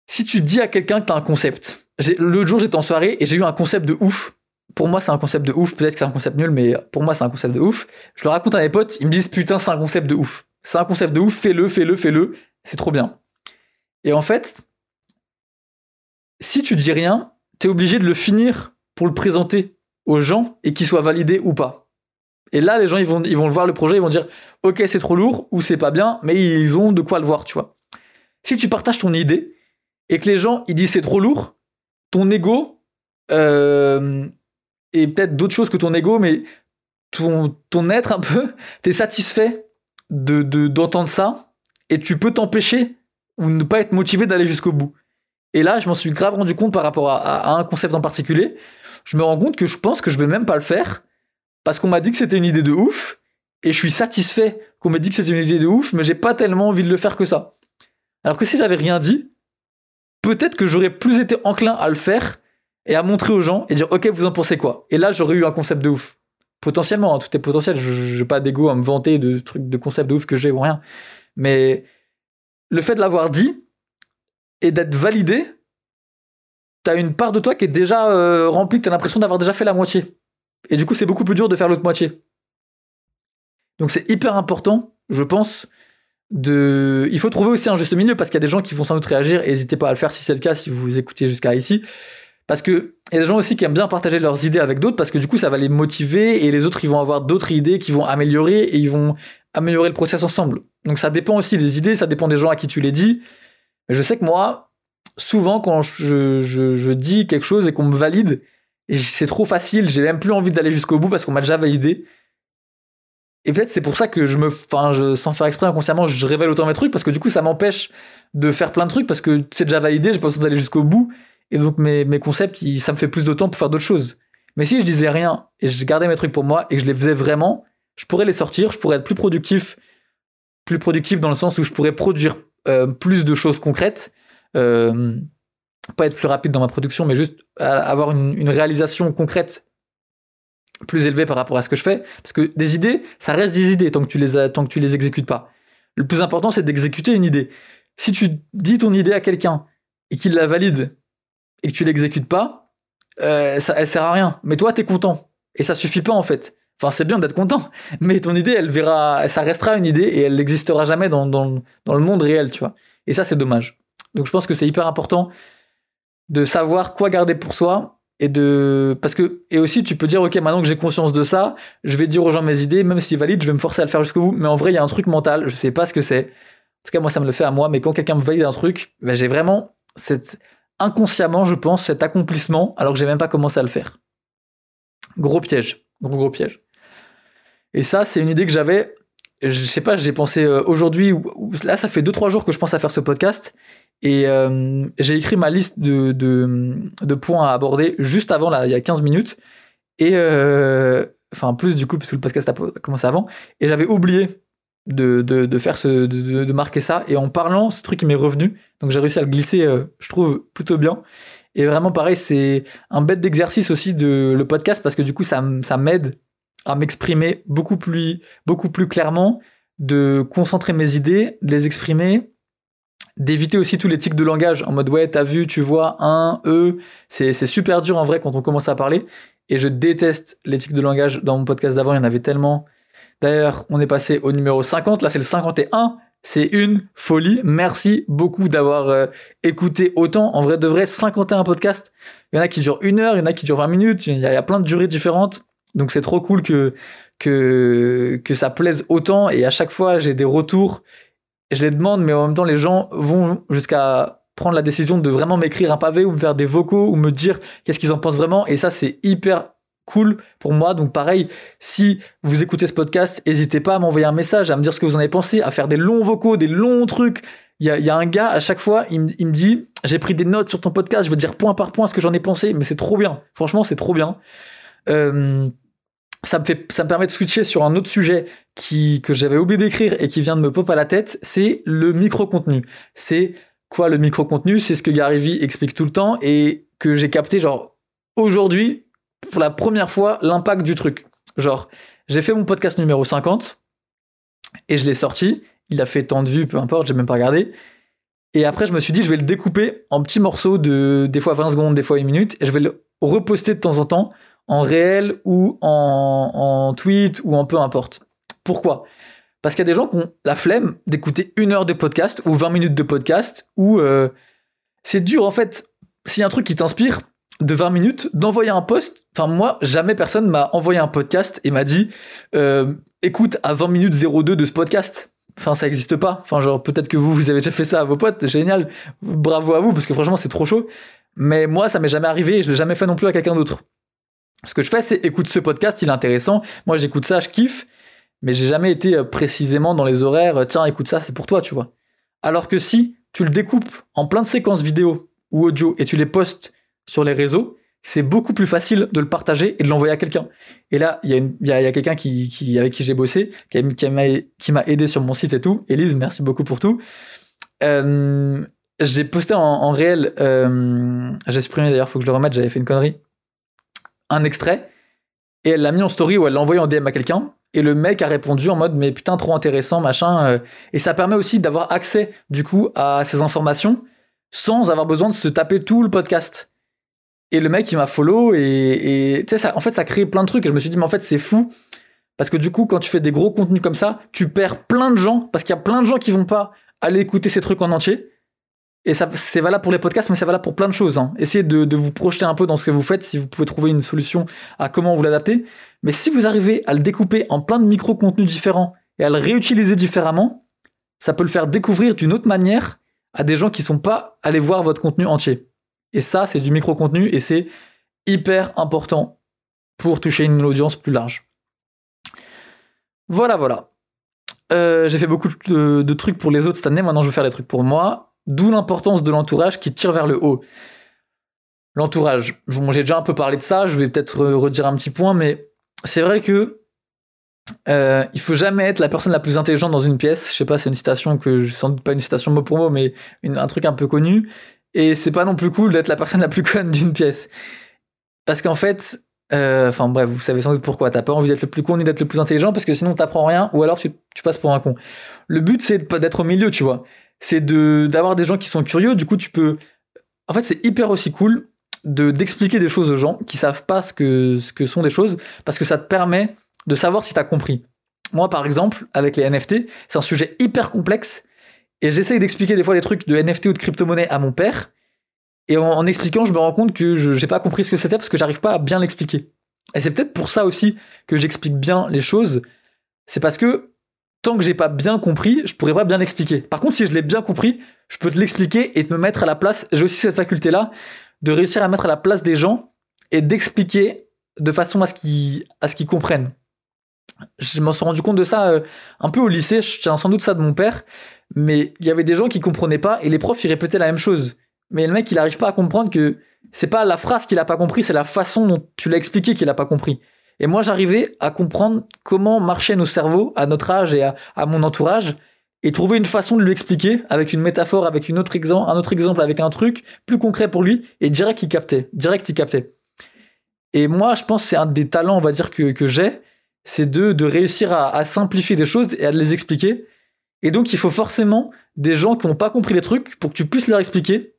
si tu dis à quelqu'un que tu as un concept, l'autre jour j'étais en soirée et j'ai eu un concept de ouf. Pour moi, c'est un concept de ouf. Peut-être que c'est un concept nul, mais pour moi, c'est un concept de ouf. Je le raconte à mes potes, ils me disent putain, c'est un concept de ouf. C'est un concept de ouf, fais-le, fais-le, fais-le. C'est trop bien. Et en fait, si tu dis rien, t'es obligé de le finir pour le présenter aux gens et qu'il soit validé ou pas. Et là, les gens, ils vont, ils vont voir le projet, ils vont dire, ok, c'est trop lourd ou c'est pas bien, mais ils ont de quoi le voir, tu vois. Si tu partages ton idée et que les gens, ils disent c'est trop lourd, ton ego, euh, et peut-être d'autres choses que ton ego, mais ton, ton être un peu, t'es satisfait de, d'entendre ça et tu peux t'empêcher ou ne pas être motivé d'aller jusqu'au bout. Et là, je m'en suis grave rendu compte par rapport à, un concept en particulier. Je me rends compte que je pense que je vais même pas le faire parce qu'on m'a dit que c'était une idée de ouf, et je suis satisfait qu'on m'ait dit que c'était une idée de ouf, mais j'ai pas tellement envie de le faire que ça. Alors que si j'avais rien dit, peut-être que j'aurais plus été enclin à le faire et à montrer aux gens et dire ok vous en pensez quoi? Et là j'aurais eu un concept de ouf. Potentiellement, hein, tout est potentiel, je n'ai pas d'ego à me vanter de trucs de concepts de ouf que j'ai ou rien. Mais le fait de l'avoir dit et d'être validé, t'as une part de toi qui est déjà euh, remplie, t'as l'impression d'avoir déjà fait la moitié. Et du coup, c'est beaucoup plus dur de faire l'autre moitié. Donc c'est hyper important, je pense, de... Il faut trouver aussi un juste milieu parce qu'il y a des gens qui vont sans doute réagir et n'hésitez pas à le faire si c'est le cas, si vous écoutez jusqu'à ici. Parce que il y a des gens aussi qui aiment bien partager leurs idées avec d'autres parce que du coup ça va les motiver et les autres ils vont avoir d'autres idées qui vont améliorer et ils vont améliorer le process ensemble. Donc ça dépend aussi des idées, ça dépend des gens à qui tu les dis. Mais je sais que moi, souvent quand je, dis quelque chose et qu'on me valide, c'est trop facile, j'ai même plus envie d'aller jusqu'au bout parce qu'on m'a déjà validé. Et peut-être c'est pour ça que je me, enfin, je, sans faire exprès inconsciemment, je révèle autant mes trucs parce que du coup ça m'empêche de faire plein de trucs parce que c'est déjà validé, j'ai pas besoin d'aller jusqu'au bout. Et donc mes, mes concepts, ça me fait plus de temps pour faire d'autres choses. Mais si je disais rien et je gardais mes trucs pour moi et que je les faisais vraiment, je pourrais les sortir, je pourrais être plus productif, plus productif dans le sens où je pourrais produire euh, plus de choses concrètes. Euh, pas être plus rapide dans ma production, mais juste avoir une, réalisation concrète plus élevée par rapport à ce que je fais. Parce que des idées, ça reste des idées tant que tu les, tant que tu les exécutes pas. Le plus important, c'est d'exécuter une idée. Si tu dis ton idée à quelqu'un et qu'il la valide et que tu l'exécutes pas, euh, elle sert à rien. Mais toi, t'es content. Et ça suffit pas, en fait. Enfin, c'est bien d'être content, mais ton idée, elle verra, ça restera une idée et elle n'existera jamais dans, dans, le monde réel, tu vois. Et ça, c'est dommage. Donc, je pense que c'est hyper important de savoir quoi garder pour soi et de parce que et aussi tu peux dire ok maintenant que j'ai conscience de ça je vais dire aux gens mes idées même s'ils valident je vais me forcer à le faire jusqu'au bout. Mais en vrai il y a un truc mental je sais pas ce que c'est. En tout cas moi ça me le fait à moi mais quand quelqu'un me valide un truc ben, j'ai vraiment cette inconsciemment je pense cet accomplissement alors que j'ai même pas commencé à le faire. Gros piège. Gros gros piège et ça c'est une idée que j'avais je sais pas j'ai pensé euh, aujourd'hui là ça fait 2-3 jours que je pense à faire ce podcast et euh, j'ai écrit ma liste de, de, points à aborder juste avant, là, il y a 15 minutes. Et euh, enfin, plus du coup, parce le podcast a commencé avant. Et j'avais oublié de, de, faire ce, de, marquer ça. Et en parlant, ce truc m'est revenu. Donc j'ai réussi à le glisser, euh, je trouve, plutôt bien. Et vraiment, pareil, c'est un bête d'exercice aussi de le podcast parce que du coup, ça, ça m'aide à m'exprimer beaucoup plus, beaucoup plus clairement, de concentrer mes idées, de les exprimer d'éviter aussi tous les tics de langage en mode ouais t'as vu tu vois un e c'est super dur en vrai quand on commence à parler et je déteste les tics de langage dans mon podcast d'avant il y en avait tellement d'ailleurs on est passé au numéro 50 là c'est le 51 C'est une folie. Merci beaucoup d'avoir euh, écouté autant. En vrai de vrai, 51 podcasts. Il y en a qui durent une heure, il y en a qui durent 20 minutes. Il y a, plein de durées différentes. Donc c'est trop cool que, que, que ça plaise autant. Et à chaque fois, j'ai des retours. Je les demande, mais en même temps, les gens vont jusqu'à prendre la décision de vraiment m'écrire un pavé ou me faire des vocaux ou me dire qu'est-ce qu'ils en pensent vraiment. Et ça, c'est hyper cool pour moi. Donc pareil, si vous écoutez ce podcast, n'hésitez pas à m'envoyer un message, à me dire ce que vous en avez pensé, à faire des longs vocaux, des longs trucs. Il y a, un gars, à chaque fois, il, me dit, j'ai pris des notes sur ton podcast, je veux dire point par point ce que j'en ai pensé, mais c'est trop bien. Franchement, c'est trop bien. Euh, ça me, fait, ça me permet de switcher sur un autre sujet qui, que j'avais oublié d'écrire et qui vient de me pop à la tête, c'est le micro-contenu. C'est quoi le micro-contenu? C'est ce que Gary Vee explique tout le temps et que j'ai capté genre aujourd'hui pour la première fois l'impact du truc. Genre, j'ai fait mon podcast numéro 50 et je l'ai sorti. Il a fait tant de vues, peu importe, j'ai même pas regardé. Et après, je me suis dit, je vais le découper en petits morceaux de des fois 20 secondes, des fois une minute, et je vais le reposter de temps en temps en réel ou en, en tweet ou en peu importe. Pourquoi? Parce qu'il y a des gens qui ont la flemme d'écouter une heure de podcast ou 20 minutes de podcast, ou euh, c'est dur en fait. S'il y a un truc qui t'inspire, de 20 minutes d'envoyer un post. Enfin, moi, jamais personne m'a envoyé un podcast et m'a dit euh, écoute à 20 minutes 02 de ce podcast. Enfin, ça n'existe pas. Enfin, genre, peut-être que vous, vous avez déjà fait ça à vos potes. Génial. Bravo à vous, parce que franchement, c'est trop chaud. Mais moi, ça m'est jamais arrivé et je l'ai jamais fait non plus à quelqu'un d'autre. Ce que je fais, c'est écoute ce podcast, il est intéressant. Moi, j'écoute ça, je kiffe. Mais j'ai jamais été euh, précisément dans les horaires. Tiens, écoute ça, c'est pour toi, tu vois. Alors que si tu le découpes en plein de séquences vidéo ou audio et tu les postes sur les réseaux, c'est beaucoup plus facile de le partager et de l'envoyer à quelqu'un. Et là, il y a, y y a quelqu'un qui, avec qui j'ai bossé, qui, m'a aidé sur mon site et tout. Elise, merci beaucoup pour tout. Euh, j'ai posté en, réel, euh, j'ai supprimé d'ailleurs, faut que je le remette, j'avais fait une connerie, un extrait, et elle l'a mis en story ou elle l'a envoyé en DM à quelqu'un, et le mec a répondu en mode mais putain trop intéressant machin, euh. et ça permet aussi d'avoir accès du coup à ces informations sans avoir besoin de se taper tout le podcast. Et le mec, il m'a follow et, tu sais, en fait, ça crée plein de trucs. Et je me suis dit, mais en fait, c'est fou. Parce que du coup, quand tu fais des gros contenus comme ça, tu perds plein de gens. Parce qu'il y a plein de gens qui vont pas aller écouter ces trucs en entier. Et ça, c'est valable pour les podcasts, mais c'est valable pour plein de choses. Hein. Essayez de, de, vous projeter un peu dans ce que vous faites, si vous pouvez trouver une solution à comment vous l'adapter. Mais si vous arrivez à le découper en plein de micro-contenus différents et à le réutiliser différemment, ça peut le faire découvrir d'une autre manière à des gens qui sont pas allés voir votre contenu entier. Et ça, c'est du micro-contenu et c'est hyper important pour toucher une audience plus large. Voilà, voilà. Euh, j'ai fait beaucoup de, trucs pour les autres cette année, maintenant je vais faire des trucs pour moi. D'où l'importance de l'entourage qui tire vers le haut. L'entourage, j'ai déjà un peu parlé de ça, je vais peut-être redire un petit point, mais c'est vrai que euh, il faut jamais être la personne la plus intelligente dans une pièce. Je sais pas, c'est une citation que je sans doute pas une citation mot pour mot, mais un truc un peu connu. Et c'est pas non plus cool d'être la personne la plus conne d'une pièce. Parce qu'en fait, euh, enfin bref, vous savez sans doute pourquoi. T'as pas envie d'être le plus con ni d'être le plus intelligent parce que sinon t'apprends rien ou alors tu, passes pour un con. Le but c'est d'être au milieu, tu vois. C'est de d'avoir des gens qui sont curieux. Du coup, tu peux. En fait, c'est hyper aussi cool de d'expliquer des choses aux gens qui savent pas ce que ce que sont des choses parce que ça te permet de savoir si t'as compris. Moi, par exemple, avec les NFT, c'est un sujet hyper complexe et j'essaye d'expliquer des fois des trucs de NFT ou de crypto-monnaie à mon père. Et en, expliquant, je me rends compte que je n'ai pas compris ce que c'était parce que j'arrive pas à bien l'expliquer. Et c'est peut-être pour ça aussi que j'explique bien les choses. C'est parce que que j'ai pas bien compris, je pourrais pas bien expliquer. Par contre, si je l'ai bien compris, je peux te l'expliquer et te me mettre à la place. J'ai aussi cette faculté-là de réussir à mettre à la place des gens et d'expliquer de façon à ce qu'ils à ce qu'ils comprennent. Je m'en suis rendu compte de ça euh, un peu au lycée. Je tiens sans doute ça de mon père mais il y avait des gens qui comprenaient pas et les profs ils répétaient la même chose. Mais le mec il arrive pas à comprendre que c'est pas la phrase qu'il a pas compris, c'est la façon dont tu l'as expliqué qu'il a pas compris. Et moi j'arrivais à comprendre comment marchaient nos cerveaux à notre âge et à, mon entourage et trouver une façon de lui expliquer avec une métaphore, avec une autre exemple, un autre exemple, avec un truc plus concret pour lui et direct il captait, direct il captait. Et moi je pense que c'est un des talents on va dire que, que j'ai, c'est de, de réussir à, à simplifier des choses et à les expliquer et donc, il faut forcément des gens qui n'ont pas compris les trucs pour que tu puisses leur expliquer.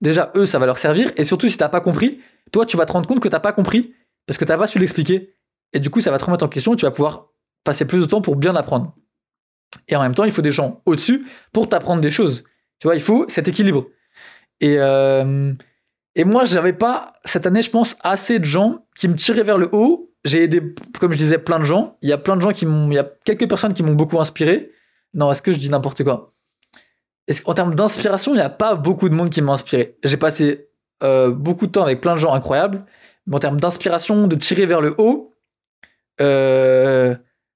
Déjà, eux, ça va leur servir. Et surtout, si t'as pas compris, toi, tu vas te rendre compte que t'as pas compris parce que t'as pas su l'expliquer. Et du coup, ça va te remettre en question et tu vas pouvoir passer plus de temps pour bien apprendre. Et en même temps, il faut des gens au-dessus pour t'apprendre des choses. Tu vois, il faut cet équilibre. Et, euh, et moi, pas, cette année, je pense, assez de gens qui me tiraient vers le haut. J'ai aidé, comme je disais, plein de gens. Il y a plein de gens qui m'ont, il y a quelques personnes qui m'ont beaucoup inspiré. Non, est-ce que je dis n'importe quoi? En termes d'inspiration, il n'y a pas beaucoup de monde qui m'a inspiré? J'ai passé euh, beaucoup de temps avec plein de gens incroyables. Mais en termes d'inspiration, de tirer vers le haut, euh,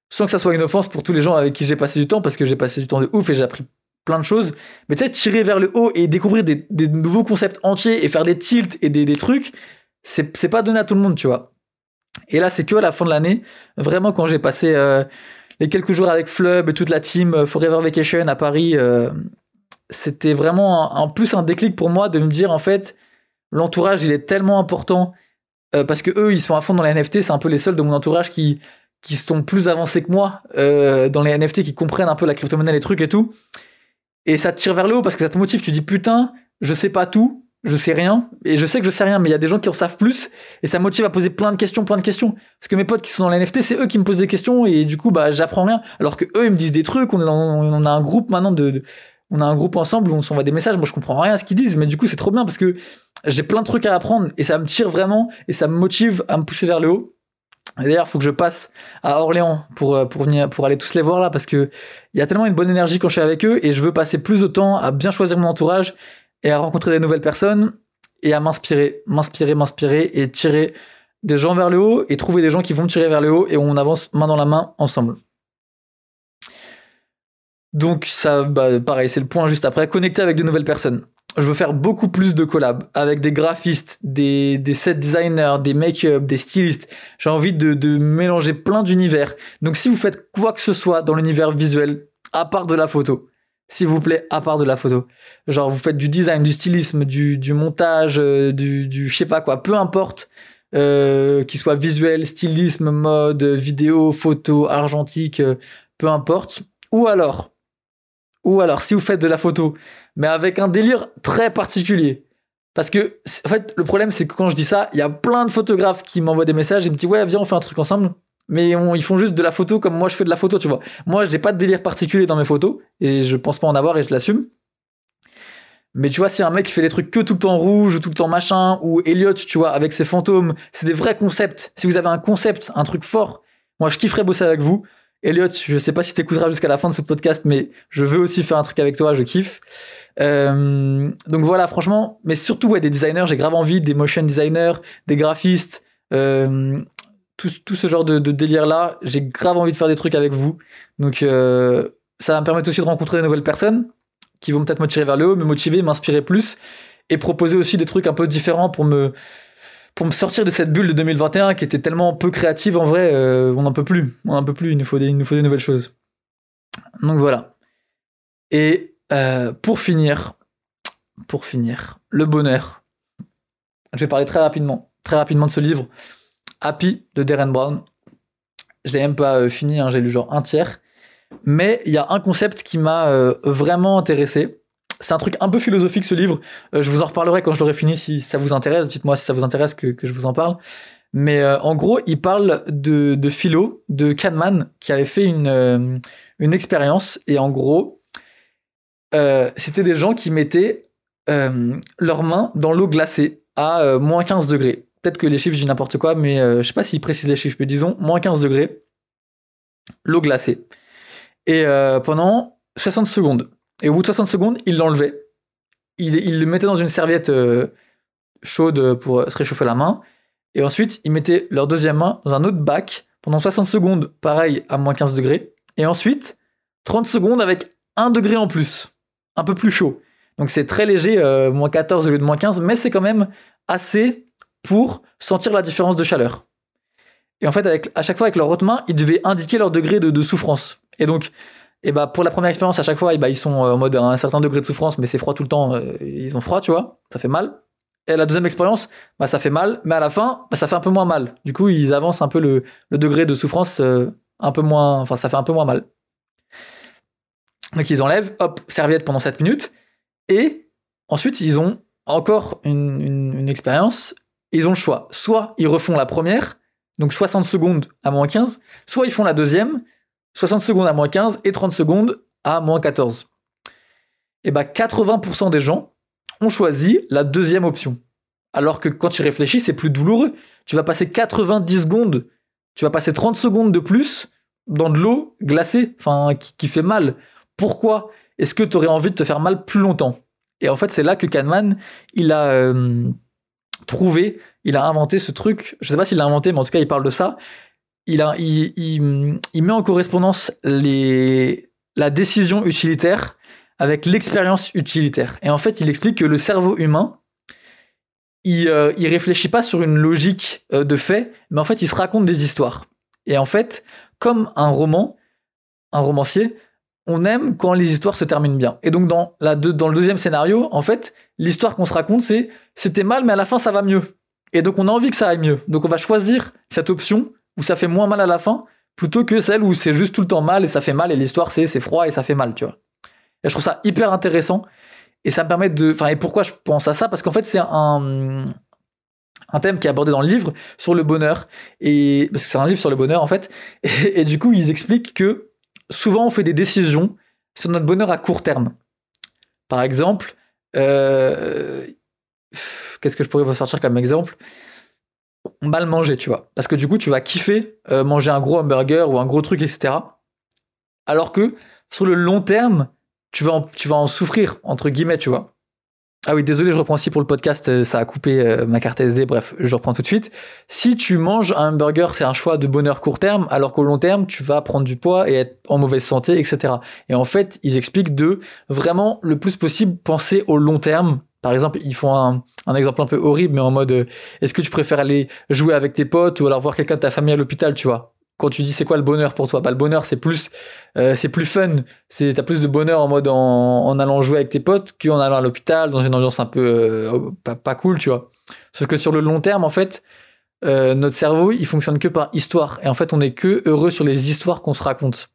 sans que ça soit une offense pour tous les gens avec qui j'ai passé du temps, parce que j'ai passé du temps de ouf et j'ai appris plein de choses. Mais tu sais, tirer vers le haut et découvrir des, nouveaux concepts entiers et faire des tilts et des, des trucs, c'est pas donné à tout le monde, tu vois. Et là, c'est que à la fin de l'année, vraiment quand j'ai passé euh, les quelques jours avec Flub et toute la team euh, Forever Vacation à Paris, c'était vraiment en plus un déclic pour moi de me dire en fait, l'entourage il est tellement important parce que eux ils sont à fond dans les NFT, c'est un peu les seuls de mon entourage qui qui sont plus avancés que moi dans les NFT, qui comprennent un peu la crypto-monnaie, les trucs et tout. Et ça te tire vers le haut parce que ça te motive. Tu dis putain, je sais pas tout, je sais rien, et je sais que je sais rien, mais il y a des gens qui en savent plus, et ça me motive à poser plein de questions, plein de questions. Parce que mes potes qui sont dans la NFT, c'est eux qui me posent des questions, et du coup, bah, j'apprends rien. Alors que eux, ils me disent des trucs, on, on a un groupe maintenant de, on a un groupe ensemble où on s'envoie des messages, moi je comprends rien à ce qu'ils disent, mais du coup, c'est trop bien parce que j'ai plein de trucs à apprendre, et ça me tire vraiment, et ça me motive à me pousser vers le haut. D'ailleurs, faut que je passe à Orléans pour, euh, pour, venir, pour aller tous les voir là, parce que il y a tellement une bonne énergie quand je suis avec eux, et je veux passer plus de temps à bien choisir mon entourage, et à rencontrer des nouvelles personnes, et à m'inspirer, m'inspirer, m'inspirer, et tirer des gens vers le haut, et trouver des gens qui vont me tirer vers le haut, et on avance main dans la main ensemble. Donc ça, bah, pareil, c'est le point juste après, connecter avec de nouvelles personnes je veux faire beaucoup plus de collabs avec des graphistes, des, set designers, des make-up, des stylistes. J'ai envie de, mélanger plein d'univers. Donc si vous faites quoi que ce soit dans l'univers visuel, à part de la photo, s'il vous plaît, à part de la photo. Genre vous faites du design, du stylisme, du, montage, euh, du, du je sais pas quoi, peu importe, euh, qu'il soit visuel, stylisme, mode, vidéo, photo, argentique, euh, peu importe. Ou alors, ou alors si vous faites de la photo, mais avec un délire très particulier. Parce que, en fait, le problème, c'est que quand je dis ça, il y a plein de photographes qui m'envoient des messages et me disent, ouais, viens, on fait un truc ensemble. Mais ils font juste de la photo comme moi je fais de la photo, tu vois. Moi, j'ai pas de délire particulier dans mes photos et je pense pas en avoir et je l'assume. Mais tu vois, si un mec qui fait des trucs que tout le temps rouge ou tout le temps machin, ou Elliot, tu vois, avec ses fantômes, c'est des vrais concepts. Si vous avez un concept, un truc fort, moi je kifferais bosser avec vous. Elliot, je sais pas si t'écouteras jusqu'à la fin de ce podcast, mais je veux aussi faire un truc avec toi, je kiffe. Euh, donc voilà, franchement, mais surtout ouais, des designers, j'ai grave envie, des motion designers, des graphistes, euh, tout, ce genre de, de délire-là, j'ai grave envie de faire des trucs avec vous. Donc euh, ça va me permettre aussi de rencontrer de nouvelles personnes qui vont peut-être me tirer vers le haut, me motiver, m'inspirer plus, et proposer aussi des trucs un peu différents pour me pour me sortir de cette bulle de 2021 qui était tellement peu créative en vrai, euh, on n'en peut plus, on n'en peut plus, il nous faut des, nouvelles choses. Donc voilà. Et euh, pour finir, pour finir, le bonheur. Je vais parler très rapidement, très rapidement de ce livre, Happy de Darren Brown. Je l'ai même pas euh, fini, hein, j'ai lu genre un tiers. Mais il y a un concept qui m'a vraiment intéressé. C'est un truc un peu philosophique ce livre. je vous en reparlerai quand je l'aurai fini si ça vous intéresse. Dites-moi si ça vous intéresse que, je vous en parle. Mais en gros, il parle de, philo, de Kahneman, qui avait fait une, une expérience. Et en gros, euh, c'était des gens qui mettaient euh, leurs mains dans l'eau glacée à euh, moins 15 degrés. Peut-être que les chiffres, je n'importe quoi, mais je sais pas s'ils précisent les chiffres, mais disons moins 15 degrés, l'eau glacée. Et pendant 60 secondes. Et au bout de 60 secondes, ils l'enlevaient. Ils, le mettaient dans une serviette chaude pour se réchauffer la main. Et ensuite, ils mettaient leur deuxième main dans un autre bac pendant 60 secondes, pareil, à moins 15 degrés. Et ensuite, 30 secondes avec 1 degré en plus un peu plus chaud. Donc c'est très léger, euh, moins 14 au lieu de moins 15, mais c'est quand même assez pour sentir la différence de chaleur. Et en fait, à chaque fois, avec leur haute main, ils devaient indiquer leur degré de, souffrance. Et donc, et bah, pour la première expérience, à chaque fois, bah, ils sont euh, en mode un certain degré de souffrance, mais c'est froid tout le temps, euh, ils ont froid, tu vois, ça fait mal. Et la deuxième expérience, bah, ça fait mal, mais à la fin, bah, ça fait un peu moins mal. Du coup, ils avancent un peu le, degré de souffrance un peu moins, enfin, ça fait un peu moins mal. Donc ils enlèvent, hop, serviette pendant 7 minutes, et ensuite ils ont encore une, une, expérience, ils ont le choix. Soit ils refont la première, donc 60 secondes à moins 15, soit ils font la deuxième, 60 secondes à moins 15 et 30 secondes à moins 14. Et bah 80% des gens ont choisi la deuxième option. Alors que quand tu réfléchis, c'est plus douloureux. Tu vas passer 90 secondes, tu vas passer 30 secondes de plus dans de l'eau glacée, enfin qui, fait mal. Pourquoi est-ce que tu aurais envie de te faire mal plus longtemps? Et en fait, c'est là que Kahneman, il a euh, trouvé, il a inventé ce truc. Je sais pas s'il l'a inventé, mais en tout cas, il parle de ça. Il, met en correspondance la décision utilitaire avec l'expérience utilitaire. Et en fait, il explique que le cerveau humain, il, euh, réfléchit pas sur une logique euh, de fait, mais en fait, il se raconte des histoires. Et en fait, comme un roman, un romancier, on aime quand les histoires se terminent bien. Et donc dans, dans le deuxième scénario, en fait, l'histoire qu'on se raconte, c'est c'était mal, mais à la fin ça va mieux. Et donc on a envie que ça aille mieux. Donc on va choisir cette option où ça fait moins mal à la fin, plutôt que celle où c'est juste tout le temps mal et ça fait mal et l'histoire c'est c'est froid et ça fait mal, tu vois. Et je trouve ça hyper intéressant et ça me permet de, enfin et pourquoi je pense à ça? Parce qu'en fait c'est un un thème qui est abordé dans le livre sur le bonheur et parce que c'est un livre sur le bonheur en fait. Et, du coup ils expliquent que souvent on fait des décisions sur notre bonheur à court terme. Par exemple euh, qu'est-ce que je pourrais vous sortir comme exemple? Mal manger tu vois parce que du coup tu vas kiffer euh, manger un gros hamburger ou un gros truc etc alors que sur le long terme tu vas tu vas en souffrir entre guillemets tu vois ah oui, désolé, je reprends aussi pour le podcast, euh, ça a coupé euh, ma carte SD, bref, je reprends tout de suite. Si tu manges un hamburger, c'est un choix de bonheur court terme, alors qu'au long terme, tu vas prendre du poids et être en mauvaise santé, etc. Et en fait, ils expliquent de vraiment le plus possible penser au long terme. Par exemple, ils font un, exemple un peu horrible, mais en mode, euh, est-ce que tu préfères aller jouer avec tes potes ou alors voir quelqu'un de ta famille à l'hôpital, tu vois? Quand tu dis c'est quoi le bonheur pour toi? Bah le bonheur c'est plus euh, c'est plus fun. C'est t'as plus de bonheur en mode en, allant jouer avec tes potes qu'en allant à l'hôpital dans une ambiance un peu euh, pas, cool tu vois. Sauf que sur le long terme en fait notre cerveau il fonctionne que par histoire. Et en fait on est que heureux sur les histoires qu'on se raconte.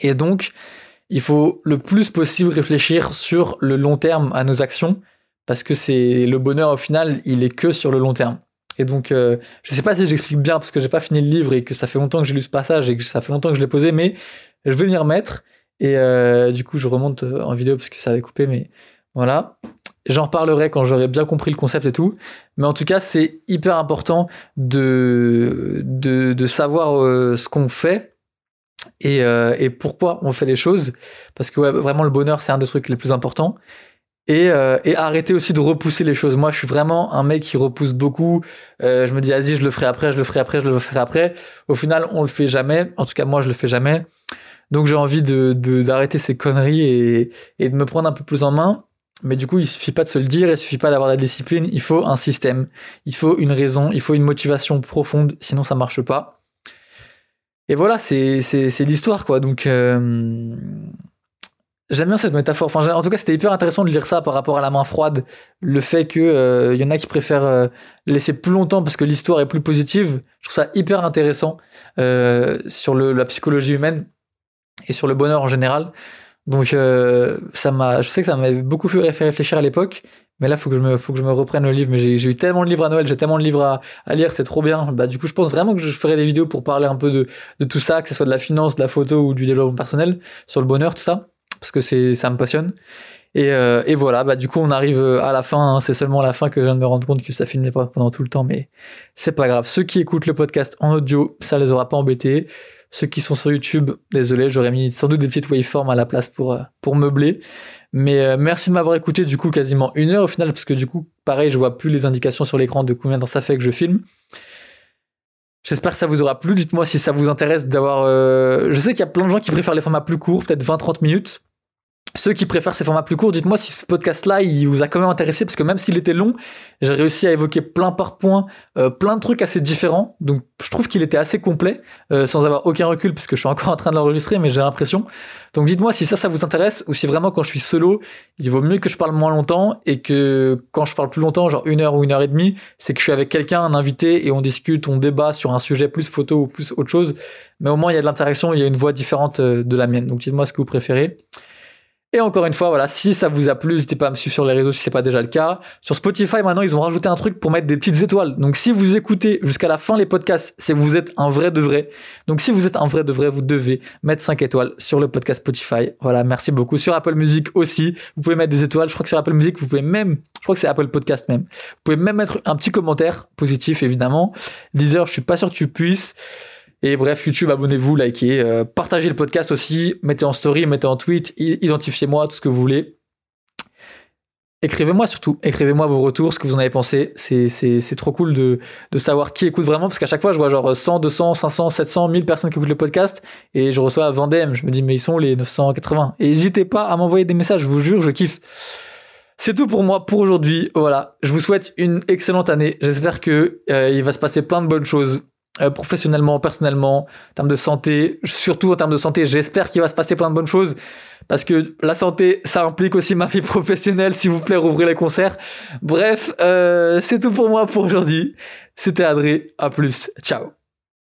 Et donc il faut le plus possible réfléchir sur le long terme à nos actions parce que c'est le bonheur au final il est que sur le long terme et donc, euh, je sais pas si j'explique bien parce que j'ai pas fini le livre et que ça fait longtemps que j'ai lu ce passage et que ça fait longtemps que je l'ai posé, mais je vais m'y remettre. Et euh, du coup, je remonte euh, en vidéo parce que ça avait coupé, mais voilà. J'en reparlerai quand j'aurai bien compris le concept et tout. Mais en tout cas, c'est hyper important de, de, savoir ce qu'on fait et, pourquoi on fait les choses. Parce que vraiment, le bonheur, c'est un des trucs les plus importants et, euh, et, arrêter aussi de repousser les choses. Moi, je suis vraiment un mec qui repousse beaucoup. Euh, je me dis, vas-y, je le ferai après, je le ferai après, je le ferai après. Au final, on le fait jamais. En tout cas, moi, je le fais jamais. Donc, j'ai envie de d'arrêter ces conneries et, de me prendre un peu plus en main. Mais du coup, il suffit pas de se le dire, il suffit pas d'avoir la discipline. Il faut un système, il faut une raison, il faut une motivation profonde. Sinon, ça marche pas. Et voilà, c'est c'est l'histoire quoi. Donc euh, J'aime bien cette métaphore. Enfin, en tout cas, c'était hyper intéressant de lire ça par rapport à la main froide. Le fait que euh, y en a qui préfèrent euh, laisser plus longtemps parce que l'histoire est plus positive. Je trouve ça hyper intéressant euh, sur le, la psychologie humaine et sur le bonheur en général. Donc, euh, ça m'a. Je sais que ça m'avait beaucoup fait réfléchir à l'époque. Mais là, faut que je me, faut que je me reprenne le livre. Mais j'ai eu tellement de livres à Noël, j'ai tellement de livres à, à lire, c'est trop bien. Bah, du coup, je pense vraiment que je ferai des vidéos pour parler un peu de, de tout ça, que ce soit de la finance, de la photo ou du développement personnel, sur le bonheur, tout ça parce que c'est ça me passionne. Et, euh, voilà, bah du coup on arrive à la fin. Hein. c'est seulement à la fin que je viens de me rendre compte que ça filmait pas pendant tout le temps, mais c'est pas grave. Ceux qui écoutent le podcast en audio, ça les aura pas embêtés. Ceux qui sont sur YouTube, désolé, j'aurais mis sans doute des petites waveforms à la place pour euh, pour meubler. Mais euh, merci de m'avoir écouté du coup quasiment une heure au final, parce que du coup pareil, je vois plus les indications sur l'écran de combien de temps ça fait que je filme. J'espère que ça vous aura plu. Dites-moi si ça vous intéresse d'avoir. Je sais qu'il y a plein de gens qui préfèrent les formats plus courts, peut-être 20-30 minutes. Ceux qui préfèrent ces formats plus courts, dites-moi si ce podcast-là, il vous a quand même intéressé, parce que même s'il était long, j'ai réussi à évoquer plein par point, euh, plein de trucs assez différents. Donc je trouve qu'il était assez complet, euh, sans avoir aucun recul, parce que je suis encore en train de l'enregistrer, mais j'ai l'impression. Donc dites-moi si ça, ça vous intéresse, ou si vraiment quand je suis solo, il vaut mieux que je parle moins longtemps, et que quand je parle plus longtemps, genre une heure ou une heure et demie, c'est que je suis avec quelqu'un, un invité, et on discute, on débat sur un sujet plus photo ou plus autre chose. Mais au moins, il y a de l'interaction, il y a une voix différente euh, de la mienne. Donc dites-moi ce que vous préférez. Et encore une fois, voilà, si ça vous a plu, n'hésitez pas à me suivre sur les réseaux si c'est pas déjà le cas. Sur Spotify, maintenant, ils ont rajouté un truc pour mettre des petites étoiles. Donc, si vous écoutez jusqu'à la fin les podcasts, c'est vous êtes un vrai de vrai. Donc, si vous êtes un vrai de vrai, vous devez mettre 5 étoiles sur le podcast Spotify. Voilà, merci beaucoup. Sur Apple Music aussi, vous pouvez mettre des étoiles. Je crois que sur Apple Music, vous pouvez même, je crois que c'est Apple Podcast même. Vous pouvez même mettre un petit commentaire positif, évidemment. Deezer, je suis pas sûr que tu puisses. Et bref, YouTube, abonnez-vous, likez, euh, partagez le podcast aussi, mettez en story, mettez en tweet, identifiez-moi, tout ce que vous voulez. Écrivez-moi surtout, écrivez-moi vos retours, ce que vous en avez pensé. C'est trop cool de, de savoir qui écoute vraiment, parce qu'à chaque fois, je vois genre 100, 200, 500, 700, 1000 personnes qui écoutent le podcast, et je reçois Vendem, je me dis, mais ils sont les 980. Et n'hésitez pas à m'envoyer des messages, je vous jure, je kiffe. C'est tout pour moi pour aujourd'hui. Voilà, je vous souhaite une excellente année. J'espère que euh, va se passer plein de bonnes choses euh, professionnellement, personnellement, en termes de santé, surtout en termes de santé, j'espère qu'il va se passer plein de bonnes choses parce que la santé, ça implique aussi ma vie professionnelle, s'il vous plaît, rouvrez les concerts. Bref, euh, c'est tout pour moi pour aujourd'hui. C'était Adré, à plus, ciao.